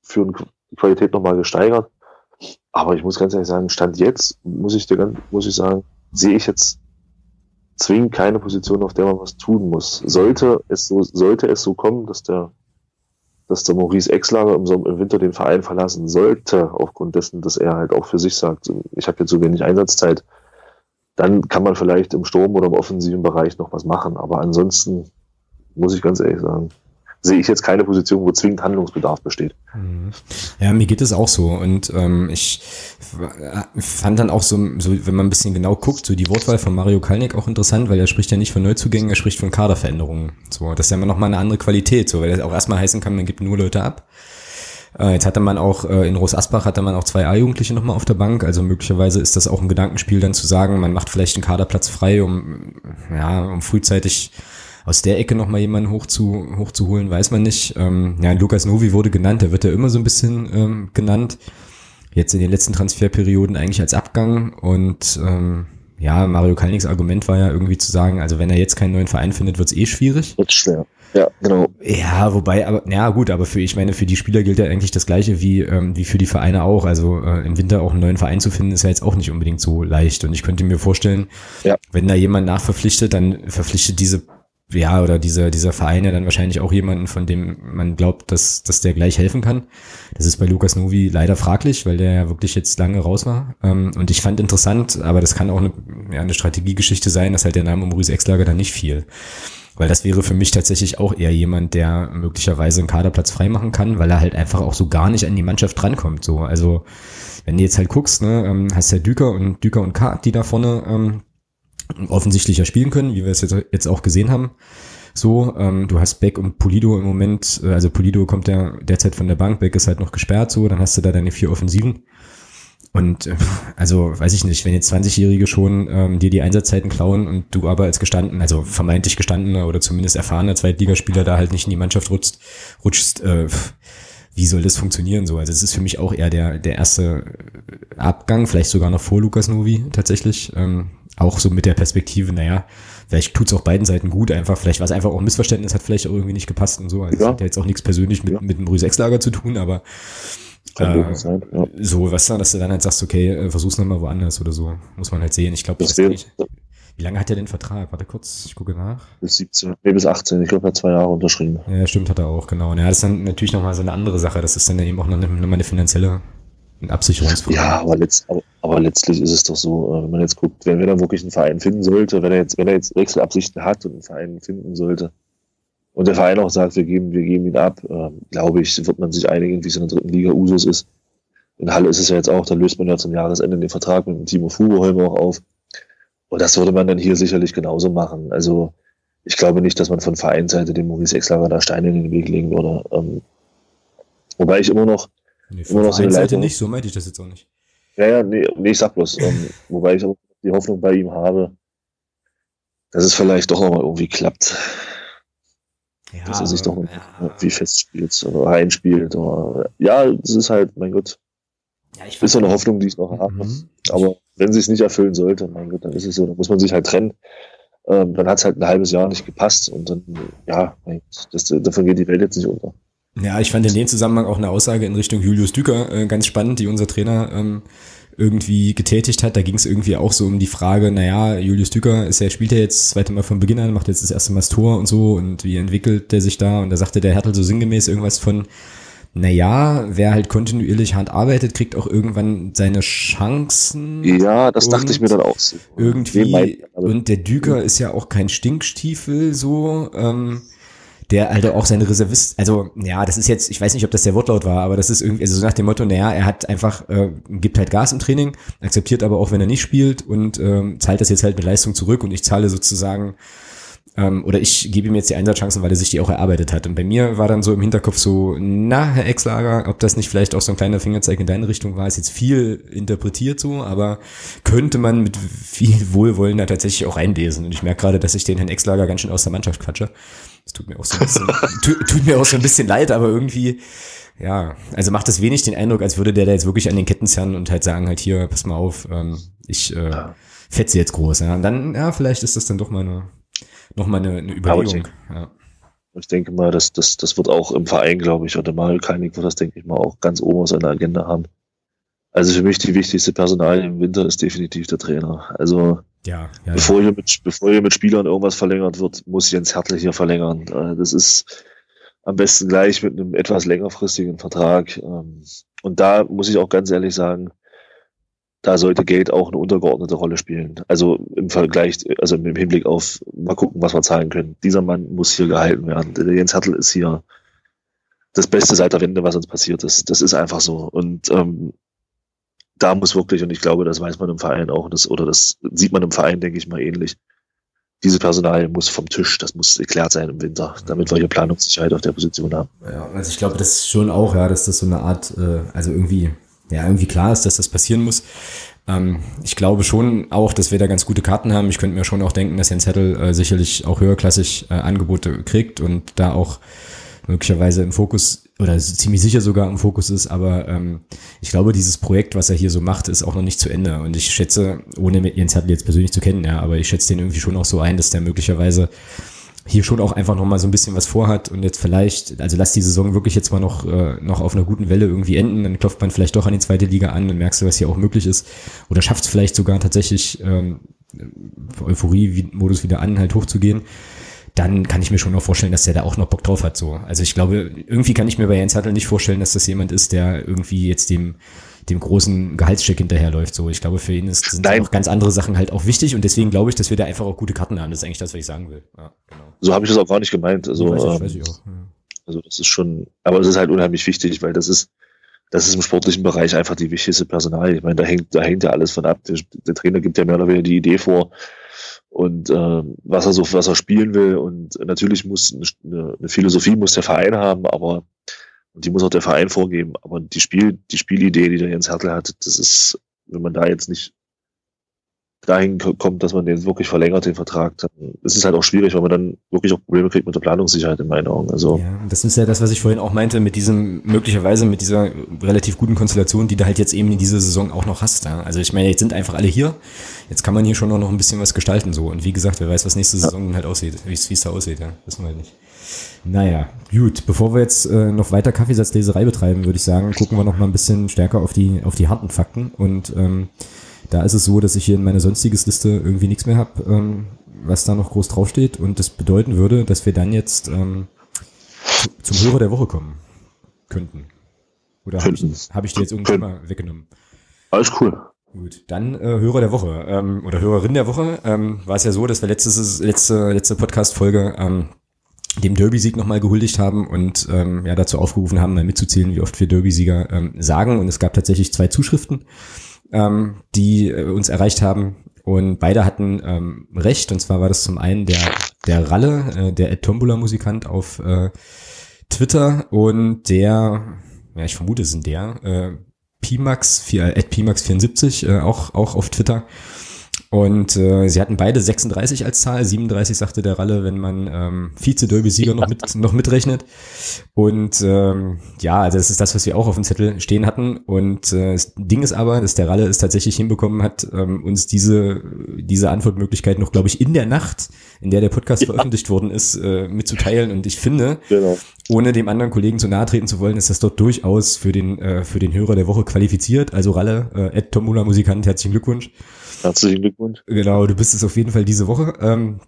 für die Qualität nochmal gesteigert. Aber ich muss ganz ehrlich sagen, Stand jetzt, muss ich dir ganz, muss ich sagen, sehe ich jetzt zwingend keine Position, auf der man was tun muss. Sollte es so, sollte es so kommen, dass der, dass der Maurice Exlager im, im Winter den Verein verlassen sollte, aufgrund dessen, dass er halt auch für sich sagt, ich habe jetzt so wenig Einsatzzeit, dann kann man vielleicht im Sturm oder im offensiven Bereich noch was machen. Aber ansonsten muss ich ganz ehrlich sagen, sehe ich jetzt keine Position, wo zwingend Handlungsbedarf besteht. Mhm. Ja, mir geht es auch so. Und ähm, ich fand dann auch so, so, wenn man ein bisschen genau guckt, so die Wortwahl von Mario Kalnick auch interessant, weil er spricht ja nicht von Neuzugängen, er spricht von Kaderveränderungen. So, das ist ja immer noch mal eine andere Qualität, so, weil das auch erstmal heißen kann, man gibt nur Leute ab. Äh, jetzt hatte man auch äh, in Roos Asbach hatte man auch zwei A-Jugendliche nochmal auf der Bank. Also möglicherweise ist das auch ein Gedankenspiel, dann zu sagen, man macht vielleicht einen Kaderplatz frei, um ja, um frühzeitig aus der Ecke nochmal jemanden hoch zu, hochzuholen, weiß man nicht. Ähm, ja, Lukas Novi wurde genannt, der wird ja immer so ein bisschen ähm, genannt. Jetzt in den letzten Transferperioden eigentlich als Abgang und ähm, ja, Mario Kalniks Argument war ja irgendwie zu sagen, also wenn er jetzt keinen neuen Verein findet, wird's eh schwierig. Wird schwer. Ja, genau. Ja, wobei, aber ja gut, aber für ich meine, für die Spieler gilt ja eigentlich das Gleiche wie ähm, wie für die Vereine auch. Also äh, im Winter auch einen neuen Verein zu finden, ist ja jetzt auch nicht unbedingt so leicht. Und ich könnte mir vorstellen, ja. wenn da jemand nachverpflichtet, dann verpflichtet diese ja, oder dieser, dieser Verein ja dann wahrscheinlich auch jemanden, von dem man glaubt, dass, dass der gleich helfen kann. Das ist bei Lukas Novi leider fraglich, weil der ja wirklich jetzt lange raus war. Ähm, und ich fand interessant, aber das kann auch eine, ja, eine Strategiegeschichte sein, dass halt der Name Maurice Exlager da nicht fiel. Weil das wäre für mich tatsächlich auch eher jemand, der möglicherweise einen Kaderplatz freimachen kann, weil er halt einfach auch so gar nicht an die Mannschaft drankommt. So, also wenn du jetzt halt guckst, ne, ähm, hast ja Düker und Düker und Kart, die da vorne ähm, offensichtlicher spielen können, wie wir es jetzt, auch gesehen haben. So, ähm, du hast Beck und Polido im Moment, äh, also Polido kommt ja derzeit von der Bank, Beck ist halt noch gesperrt, so, dann hast du da deine vier Offensiven. Und äh, also weiß ich nicht, wenn jetzt 20-Jährige schon ähm, dir die Einsatzzeiten klauen und du aber als gestanden, also vermeintlich gestandener oder zumindest erfahrener Zweitligaspieler da halt nicht in die Mannschaft rutschst, rutschst äh, wie soll das funktionieren so? Also es ist für mich auch eher der, der erste Abgang, vielleicht sogar noch vor Lukas Novi tatsächlich. Ähm, auch so mit der Perspektive, naja, vielleicht tut's auch beiden Seiten gut, einfach, vielleicht war es einfach auch ein Missverständnis, hat vielleicht auch irgendwie nicht gepasst und so. Also ja. das hat ja jetzt auch nichts persönlich mit, ja. mit dem Brüse-Ex-Lager zu tun, aber äh, sein, ja. so, was dann, dass du dann halt sagst, okay, äh, versuch's nochmal woanders oder so, muss man halt sehen. Ich glaube, das, nicht. Wie lange hat er den Vertrag? Warte kurz, ich gucke nach. Bis 17, nee, bis 18. Ich glaube, er hat zwei Jahre unterschrieben. Ja, stimmt, hat er auch, genau. ja, das ist dann natürlich nochmal so eine andere Sache. Das ist dann eben auch nochmal eine, eine finanzielle Absicherungsverein. Ja, aber, letzt, aber, aber, letztlich ist es doch so, äh, wenn man jetzt guckt, wenn, er wirklich einen Verein finden sollte, wenn er jetzt, wenn er jetzt Wechselabsichten hat und einen Verein finden sollte, und der Verein auch sagt, wir geben, wir geben ihn ab, äh, glaube ich, wird man sich einigen, wie es in der dritten Liga Usus ist. In Halle ist es ja jetzt auch, da löst man ja zum Jahresende den Vertrag mit dem Timo Fugeholm auch auf. Und das würde man dann hier sicherlich genauso machen. Also ich glaube nicht, dass man von Vereinsseite dem Maurice Exlager da Steine in den Weg legen würde. Ähm, wobei ich immer noch Nee, immer noch so eine Leitung. nicht, so meinte ich das jetzt auch nicht. Ja, ja, nee, nee ich sag bloß, ähm, wobei ich auch die Hoffnung bei ihm habe, dass es vielleicht doch nochmal irgendwie klappt. Ja, dass er sich doch ja. irgendwie festspielt oder reinspielt. Oder, ja, das ist halt, mein Gott. Ja, ich ist so eine Hoffnung, die ich noch habe. Mhm. Aber wenn sie es nicht erfüllen sollte, mein Gott, dann ist es so, dann muss man sich halt trennen. Ähm, dann hat es halt ein halbes Jahr nicht gepasst und dann, ja, das, davon geht die Welt jetzt nicht unter. Ja, ich fand in dem Zusammenhang auch eine Aussage in Richtung Julius Düker äh, ganz spannend, die unser Trainer ähm, irgendwie getätigt hat. Da ging es irgendwie auch so um die Frage, naja, Julius Düker ist ja, spielt ja jetzt das zweite Mal von Beginn an, macht jetzt das erste Mal das Tor und so und wie entwickelt der sich da? Und da sagte der Hertel so sinngemäß irgendwas von, naja, wer halt kontinuierlich hart arbeitet, kriegt auch irgendwann seine Chancen. Ja, das dachte ich mir dann auch so. Irgendwie, und der Düker ist ja auch kein Stinkstiefel so. Ähm, der halt auch seine Reservist, also ja, das ist jetzt, ich weiß nicht, ob das der Wortlaut war, aber das ist irgendwie, also so nach dem Motto, naja, er hat einfach, äh, gibt halt Gas im Training, akzeptiert aber auch, wenn er nicht spielt und ähm, zahlt das jetzt halt mit Leistung zurück und ich zahle sozusagen ähm, oder ich gebe ihm jetzt die Einsatzchancen, weil er sich die auch erarbeitet hat. Und bei mir war dann so im Hinterkopf so, na, Herr Exlager, ob das nicht vielleicht auch so ein kleiner Fingerzeig in deine Richtung war, ist jetzt viel interpretiert so, aber könnte man mit viel Wohlwollen da tatsächlich auch einlesen. Und ich merke gerade, dass ich den Herrn Exlager ganz schön aus der Mannschaft quatsche. Das tut mir auch so ein bisschen, tut, tut mir auch so ein bisschen leid, aber irgendwie, ja, also macht das wenig den Eindruck, als würde der da jetzt wirklich an den Ketten zerren und halt sagen halt hier, pass mal auf, ähm, ich äh, fetze jetzt groß. Ja. Und dann, ja, vielleicht ist das dann doch mal eine nochmal eine, eine Überlegung. Ich denke, ja. ich denke mal, das, das, das wird auch im Verein, glaube ich, oder Mario Keinig wird das, denke ich mal, auch ganz oben auf seiner Agenda haben. Also für mich die wichtigste Personal im Winter ist definitiv der Trainer. Also ja, ja, bevor, ja. Hier mit, bevor hier mit Spielern irgendwas verlängert wird, muss Jens Hertel hier verlängern. Äh, das ist am besten gleich mit einem etwas längerfristigen Vertrag. Ähm, und da muss ich auch ganz ehrlich sagen, da sollte Geld auch eine untergeordnete Rolle spielen. Also im Vergleich, also im Hinblick auf mal gucken, was wir zahlen können. Dieser Mann muss hier gehalten werden. Der Jens Hertel ist hier das Beste seit der Wende, was uns passiert ist. Das ist einfach so. Und ähm, da muss wirklich, und ich glaube, das weiß man im Verein auch, das, oder das sieht man im Verein, denke ich mal, ähnlich. Diese Personal muss vom Tisch, das muss erklärt sein im Winter, damit wir hier Planungssicherheit auf der Position haben. Ja, also ich glaube, das ist schon auch, ja, dass das so eine Art, äh, also irgendwie ja, irgendwie klar ist, dass das passieren muss. Ähm, ich glaube schon auch, dass wir da ganz gute Karten haben. Ich könnte mir schon auch denken, dass Jens Hettel äh, sicherlich auch höherklassig äh, Angebote kriegt und da auch möglicherweise im Fokus oder ziemlich sicher sogar im Fokus ist, aber ähm, ich glaube, dieses Projekt, was er hier so macht, ist auch noch nicht zu Ende. Und ich schätze, ohne Jens Hettel jetzt persönlich zu kennen, ja, aber ich schätze den irgendwie schon auch so ein, dass der möglicherweise hier schon auch einfach noch mal so ein bisschen was vorhat und jetzt vielleicht, also lass die Saison wirklich jetzt mal noch, äh, noch auf einer guten Welle irgendwie enden, dann klopft man vielleicht doch an die zweite Liga an und merkst du, was hier auch möglich ist oder schafft es vielleicht sogar tatsächlich ähm, Euphorie-Modus wieder an, halt hochzugehen, dann kann ich mir schon noch vorstellen, dass der da auch noch Bock drauf hat. So. Also ich glaube, irgendwie kann ich mir bei Jens Hattel nicht vorstellen, dass das jemand ist, der irgendwie jetzt dem dem großen Gehaltscheck hinterherläuft. So, ich glaube, für ihn ist, sind auch ganz andere Sachen halt auch wichtig und deswegen glaube ich, dass wir da einfach auch gute Karten haben. Das ist eigentlich das, was ich sagen will. Ja, genau. So habe ich das auch gar nicht gemeint. Also, weiß ich, weiß ich auch. Ja. also das ist schon, aber es ist halt unheimlich wichtig, weil das ist, das ist im sportlichen Bereich einfach die wichtigste Personal. Ich meine, da hängt, da hängt ja alles von ab. Der, der Trainer gibt ja mehr oder weniger die Idee vor und äh, was er so, was er spielen will. Und natürlich muss eine, eine Philosophie muss der Verein haben, aber und die muss auch der Verein vorgeben. Aber die Spiel, die Spielidee, die der Jens Hertel hat, das ist, wenn man da jetzt nicht dahin kommt, dass man den wirklich verlängert, den Vertrag, dann ist es halt auch schwierig, weil man dann wirklich auch Probleme kriegt mit der Planungssicherheit in meinen Augen. Also ja, das ist ja das, was ich vorhin auch meinte, mit diesem, möglicherweise mit dieser relativ guten Konstellation, die du halt jetzt eben in dieser Saison auch noch hast. Ja? Also ich meine, jetzt sind einfach alle hier. Jetzt kann man hier schon noch ein bisschen was gestalten so. Und wie gesagt, wer weiß, was nächste Saison ja. halt aussieht, wie es da aussieht, ja. Wissen wir halt nicht. Naja, gut. Bevor wir jetzt äh, noch weiter Kaffeesatzleserei betreiben, würde ich sagen, gucken wir noch mal ein bisschen stärker auf die, auf die harten Fakten. Und ähm, da ist es so, dass ich hier in meiner sonstiges Liste irgendwie nichts mehr habe, ähm, was da noch groß draufsteht. Und das bedeuten würde, dass wir dann jetzt ähm, zum Hörer der Woche kommen könnten. Oder habe ich, hab ich dir jetzt irgendwann mal weggenommen? Alles cool. Gut, dann äh, Hörer der Woche ähm, oder Hörerin der Woche. Ähm, war es ja so, dass wir letztes, letzte, letzte Podcast-Folge ähm, dem Derby-Sieg nochmal gehuldigt haben und ähm, ja dazu aufgerufen haben, mal mitzuzählen, wie oft wir Derby-Sieger ähm, sagen. Und es gab tatsächlich zwei Zuschriften, ähm, die äh, uns erreicht haben. Und beide hatten ähm, recht. Und zwar war das zum einen der, der Ralle, äh, der Ed Tombola-Musikant auf äh, Twitter und der, ja, ich vermute, es sind der, äh, Pimax, äh, Ed Pimax74, äh, auch, auch auf Twitter. Und äh, sie hatten beide 36 als Zahl, 37 sagte der Ralle, wenn man ähm, Vize-Derby-Sieger noch, mit, noch mitrechnet. Und ähm, ja, das ist das, was wir auch auf dem Zettel stehen hatten. Und äh, das Ding ist aber, dass der Ralle es tatsächlich hinbekommen hat, ähm, uns diese, diese Antwortmöglichkeit noch, glaube ich, in der Nacht, in der der Podcast ja. veröffentlicht worden ist, äh, mitzuteilen. Und ich finde, genau. ohne dem anderen Kollegen zu nahe treten zu wollen, ist das dort durchaus für den, äh, für den Hörer der Woche qualifiziert. Also Ralle, äh, Ed Tomula Musikant, herzlichen Glückwunsch. Herzlichen Glückwunsch. Genau, du bist es auf jeden Fall diese Woche. Ähm,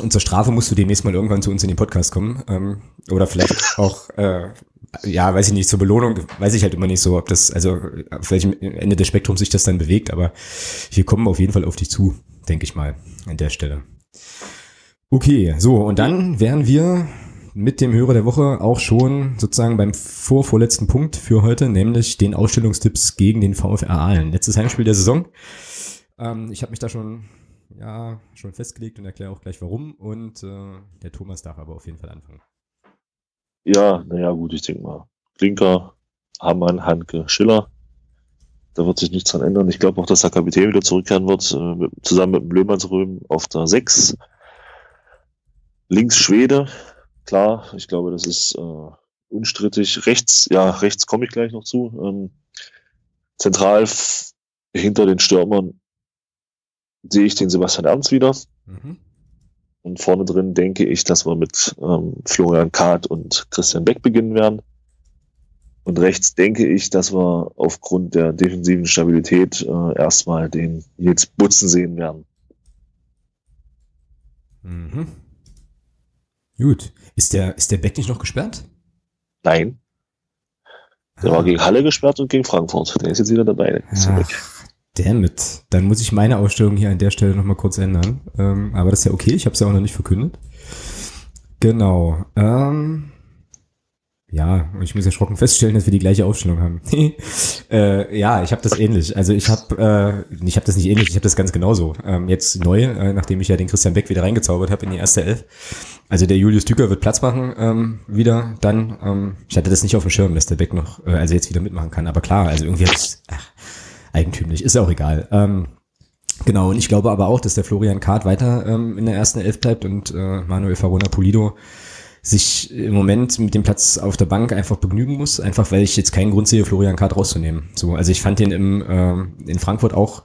und zur Strafe musst du demnächst mal irgendwann zu uns in den Podcast kommen. Ähm, oder vielleicht auch, äh, ja, weiß ich nicht, zur Belohnung, weiß ich halt immer nicht so, ob das, also auf welchem Ende des Spektrums sich das dann bewegt, aber wir kommen auf jeden Fall auf dich zu, denke ich mal, an der Stelle. Okay, so, und dann wären wir mit dem Hörer der Woche auch schon sozusagen beim vorvorletzten Punkt für heute, nämlich den Ausstellungstipps gegen den VfR Aalen. Letztes Heimspiel der Saison. Ähm, ich habe mich da schon, ja, schon festgelegt und erkläre auch gleich warum. Und äh, der Thomas darf aber auf jeden Fall anfangen. Ja, naja, gut, ich denke mal. Klinker, Hamann, Hanke, Schiller. Da wird sich nichts dran ändern. Ich glaube auch, dass der Kapitän wieder zurückkehren wird, äh, zusammen mit dem Blömannsröhm auf der 6. Links Schwede, klar, ich glaube, das ist äh, unstrittig. Rechts, ja, rechts komme ich gleich noch zu. Ähm, zentral hinter den Stürmern sehe ich den Sebastian Ernst wieder. Mhm. Und vorne drin denke ich, dass wir mit ähm, Florian Kahrt und Christian Beck beginnen werden. Und rechts denke ich, dass wir aufgrund der defensiven Stabilität äh, erstmal den Nils Butzen sehen werden. Mhm. Gut. Ist der, ist der Beck nicht noch gesperrt? Nein. Der ah. war gegen Halle gesperrt und gegen Frankfurt. Der ist jetzt wieder dabei. Ach, Dammit. Dann muss ich meine Ausstellung hier an der Stelle nochmal kurz ändern. Ähm, aber das ist ja okay, ich habe es ja auch noch nicht verkündet. Genau. Ähm, ja, ich muss erschrocken feststellen, dass wir die gleiche Aufstellung haben. äh, ja, ich habe das ähnlich. Also ich habe, äh, ich habe das nicht ähnlich, ich habe das ganz genauso. Ähm, jetzt neu, äh, nachdem ich ja den Christian Beck wieder reingezaubert habe in die erste Elf. Also der Julius Düker wird Platz machen ähm, wieder. Dann, ähm, ich hatte das nicht auf dem Schirm, dass der Beck noch, äh, also jetzt wieder mitmachen kann. Aber klar, also irgendwie habe ich, ach, eigentümlich, ist auch egal. Ähm, genau, und ich glaube aber auch, dass der Florian Kart weiter ähm, in der ersten Elf bleibt und äh, Manuel Farona Pulido sich im Moment mit dem Platz auf der Bank einfach begnügen muss, einfach weil ich jetzt keinen Grund sehe, Florian Kart rauszunehmen. So, also ich fand den im, äh, in Frankfurt auch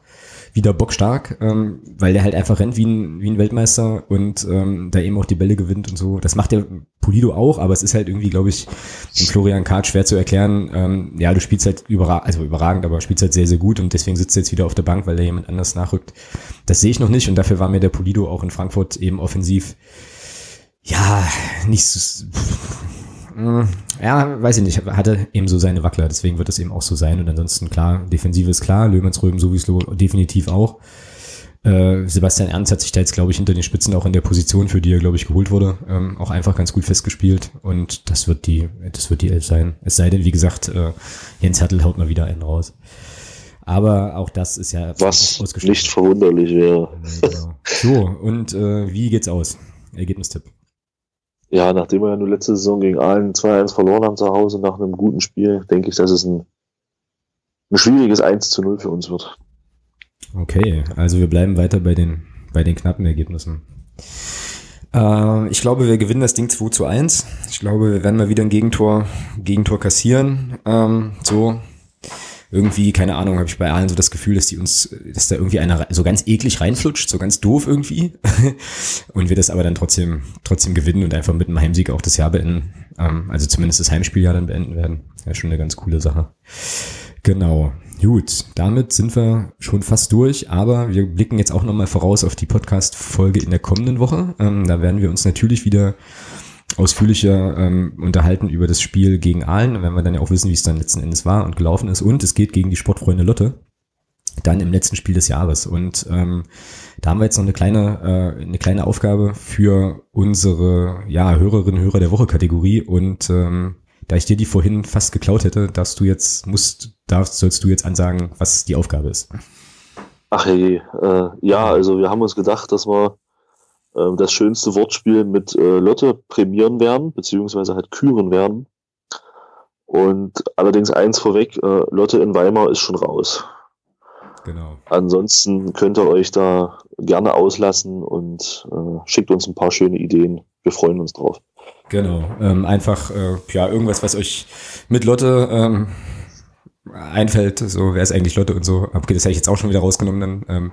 wieder bockstark, ähm, weil der halt einfach rennt wie ein, wie ein Weltmeister und ähm, da eben auch die Bälle gewinnt und so. Das macht der Polido auch, aber es ist halt irgendwie, glaube ich, dem Florian Kart schwer zu erklären. Ähm, ja, du spielst halt überragend, also überragend, aber spielst halt sehr, sehr gut und deswegen sitzt er jetzt wieder auf der Bank, weil da jemand anders nachrückt. Das sehe ich noch nicht und dafür war mir der Polido auch in Frankfurt eben offensiv ja, nicht so, ja, weiß ich nicht, hatte eben so seine Wackler, deswegen wird es eben auch so sein. Und ansonsten klar, Defensive ist klar, Löhmannsröben sowieso definitiv auch. Äh, Sebastian Ernst hat sich da jetzt, glaube ich, hinter den Spitzen auch in der Position, für die er, glaube ich, geholt wurde, ähm, auch einfach ganz gut festgespielt. Und das wird die, das wird die Elf sein. Es sei denn, wie gesagt, äh, Jens Hertel haut mal wieder einen raus. Aber auch das ist ja was nicht verwunderlich wäre. Genau. So, und äh, wie geht's aus? Ergebnistipp. Ja, nachdem wir ja nur letzte Saison gegen Aalen 2-1 verloren haben zu Hause nach einem guten Spiel, denke ich, dass es ein, ein schwieriges 1 zu 0 für uns wird. Okay, also wir bleiben weiter bei den, bei den knappen Ergebnissen. Äh, ich glaube, wir gewinnen das Ding 2 zu 1. Ich glaube, wir werden mal wieder ein Gegentor, Gegentor kassieren. Ähm, so, irgendwie, keine Ahnung, habe ich bei allen so das Gefühl, dass die uns, dass da irgendwie einer so ganz eklig reinflutscht, so ganz doof irgendwie. und wir das aber dann trotzdem, trotzdem gewinnen und einfach mit einem Heimsieg auch das Jahr beenden. Ähm, also zumindest das Heimspieljahr dann beenden werden. Ja, schon eine ganz coole Sache. Genau. Gut, damit sind wir schon fast durch, aber wir blicken jetzt auch nochmal voraus auf die Podcast-Folge in der kommenden Woche. Ähm, da werden wir uns natürlich wieder ausführlicher ähm, unterhalten über das Spiel gegen Aalen, wenn wir dann ja auch wissen, wie es dann letzten Endes war und gelaufen ist. Und es geht gegen die Sportfreunde Lotte, dann im letzten Spiel des Jahres. Und ähm, da haben wir jetzt noch eine kleine, äh, eine kleine Aufgabe für unsere ja, Hörerinnen Hörer der Woche Kategorie. Und ähm, da ich dir die vorhin fast geklaut hätte, darfst du jetzt, musst, darfst, sollst du jetzt ansagen, was die Aufgabe ist. Ach hey, äh, ja, also wir haben uns gedacht, dass wir äh, das schönste Wortspiel mit äh, Lotte prämieren werden, beziehungsweise halt küren werden. Und allerdings eins vorweg, äh, Lotte in Weimar ist schon raus. Genau. Ansonsten könnt ihr euch da gerne auslassen und äh, schickt uns ein paar schöne Ideen. Wir freuen uns drauf. Genau. Ähm, einfach äh, ja irgendwas, was euch mit Lotte ähm, einfällt, so wer ist eigentlich Lotte und so. Okay, das hätte ich jetzt auch schon wieder rausgenommen. Dann, ähm,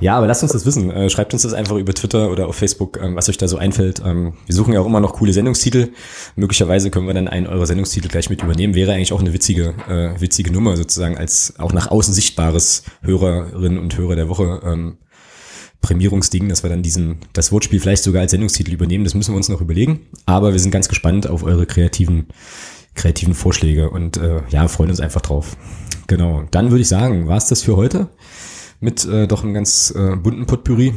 ja, aber lasst uns das wissen. Äh, schreibt uns das einfach über Twitter oder auf Facebook, ähm, was euch da so einfällt. Ähm, wir suchen ja auch immer noch coole Sendungstitel. Möglicherweise können wir dann einen eurer Sendungstitel gleich mit übernehmen. Wäre eigentlich auch eine witzige, äh, witzige Nummer sozusagen als auch nach außen sichtbares Hörerinnen und Hörer der Woche. Ähm, Prämierungsding, dass wir dann diesen, das Wortspiel vielleicht sogar als Sendungstitel übernehmen. Das müssen wir uns noch überlegen. Aber wir sind ganz gespannt auf eure kreativen kreativen Vorschläge und äh, ja, freuen uns einfach drauf. Genau. Dann würde ich sagen, war es das für heute mit äh, doch einem ganz äh, bunten Potpourri.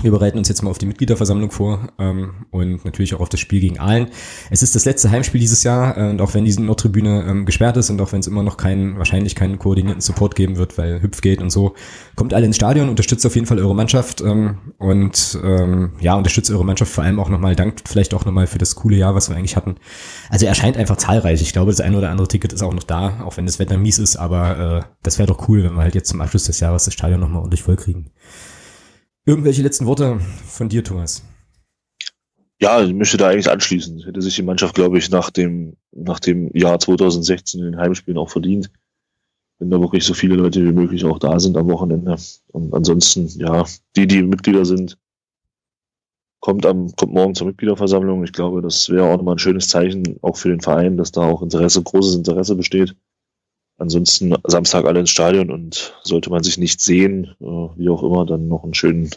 Wir bereiten uns jetzt mal auf die Mitgliederversammlung vor ähm, und natürlich auch auf das Spiel gegen Aalen. Es ist das letzte Heimspiel dieses Jahr äh, und auch wenn diese Nordtribüne ähm, gesperrt ist und auch wenn es immer noch keinen, wahrscheinlich keinen koordinierten Support geben wird, weil Hüpf geht und so, kommt alle ins Stadion, unterstützt auf jeden Fall eure Mannschaft ähm, und ähm, ja, unterstützt eure Mannschaft vor allem auch nochmal, dankt vielleicht auch nochmal für das coole Jahr, was wir eigentlich hatten. Also erscheint einfach zahlreich. Ich glaube, das eine oder andere Ticket ist auch noch da, auch wenn das Wetter mies ist, aber äh, das wäre doch cool, wenn wir halt jetzt zum Abschluss des Jahres das Stadion nochmal ordentlich voll kriegen. Irgendwelche letzten Worte von dir, Thomas? Ja, ich möchte da eigentlich anschließen. Hätte sich die Mannschaft, glaube ich, nach dem, nach dem Jahr 2016 in den Heimspielen auch verdient. Wenn da wirklich so viele Leute wie möglich auch da sind am Wochenende. Und ansonsten, ja, die, die Mitglieder sind, kommt am, kommt morgen zur Mitgliederversammlung. Ich glaube, das wäre auch nochmal ein schönes Zeichen, auch für den Verein, dass da auch Interesse, großes Interesse besteht. Ansonsten Samstag alle ins Stadion und sollte man sich nicht sehen, äh, wie auch immer, dann noch einen schönen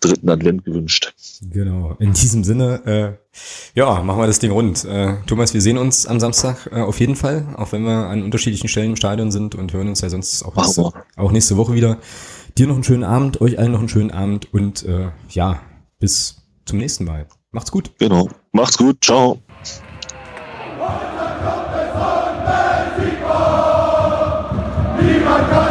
dritten Advent gewünscht. Genau, in diesem Sinne, äh, ja, machen wir das Ding rund. Äh, Thomas, wir sehen uns am Samstag äh, auf jeden Fall, auch wenn wir an unterschiedlichen Stellen im Stadion sind und hören uns ja sonst auch nächste, auch nächste Woche wieder. Dir noch einen schönen Abend, euch allen noch einen schönen Abend und äh, ja, bis zum nächsten Mal. Macht's gut. Genau, macht's gut, ciao. Niemand kann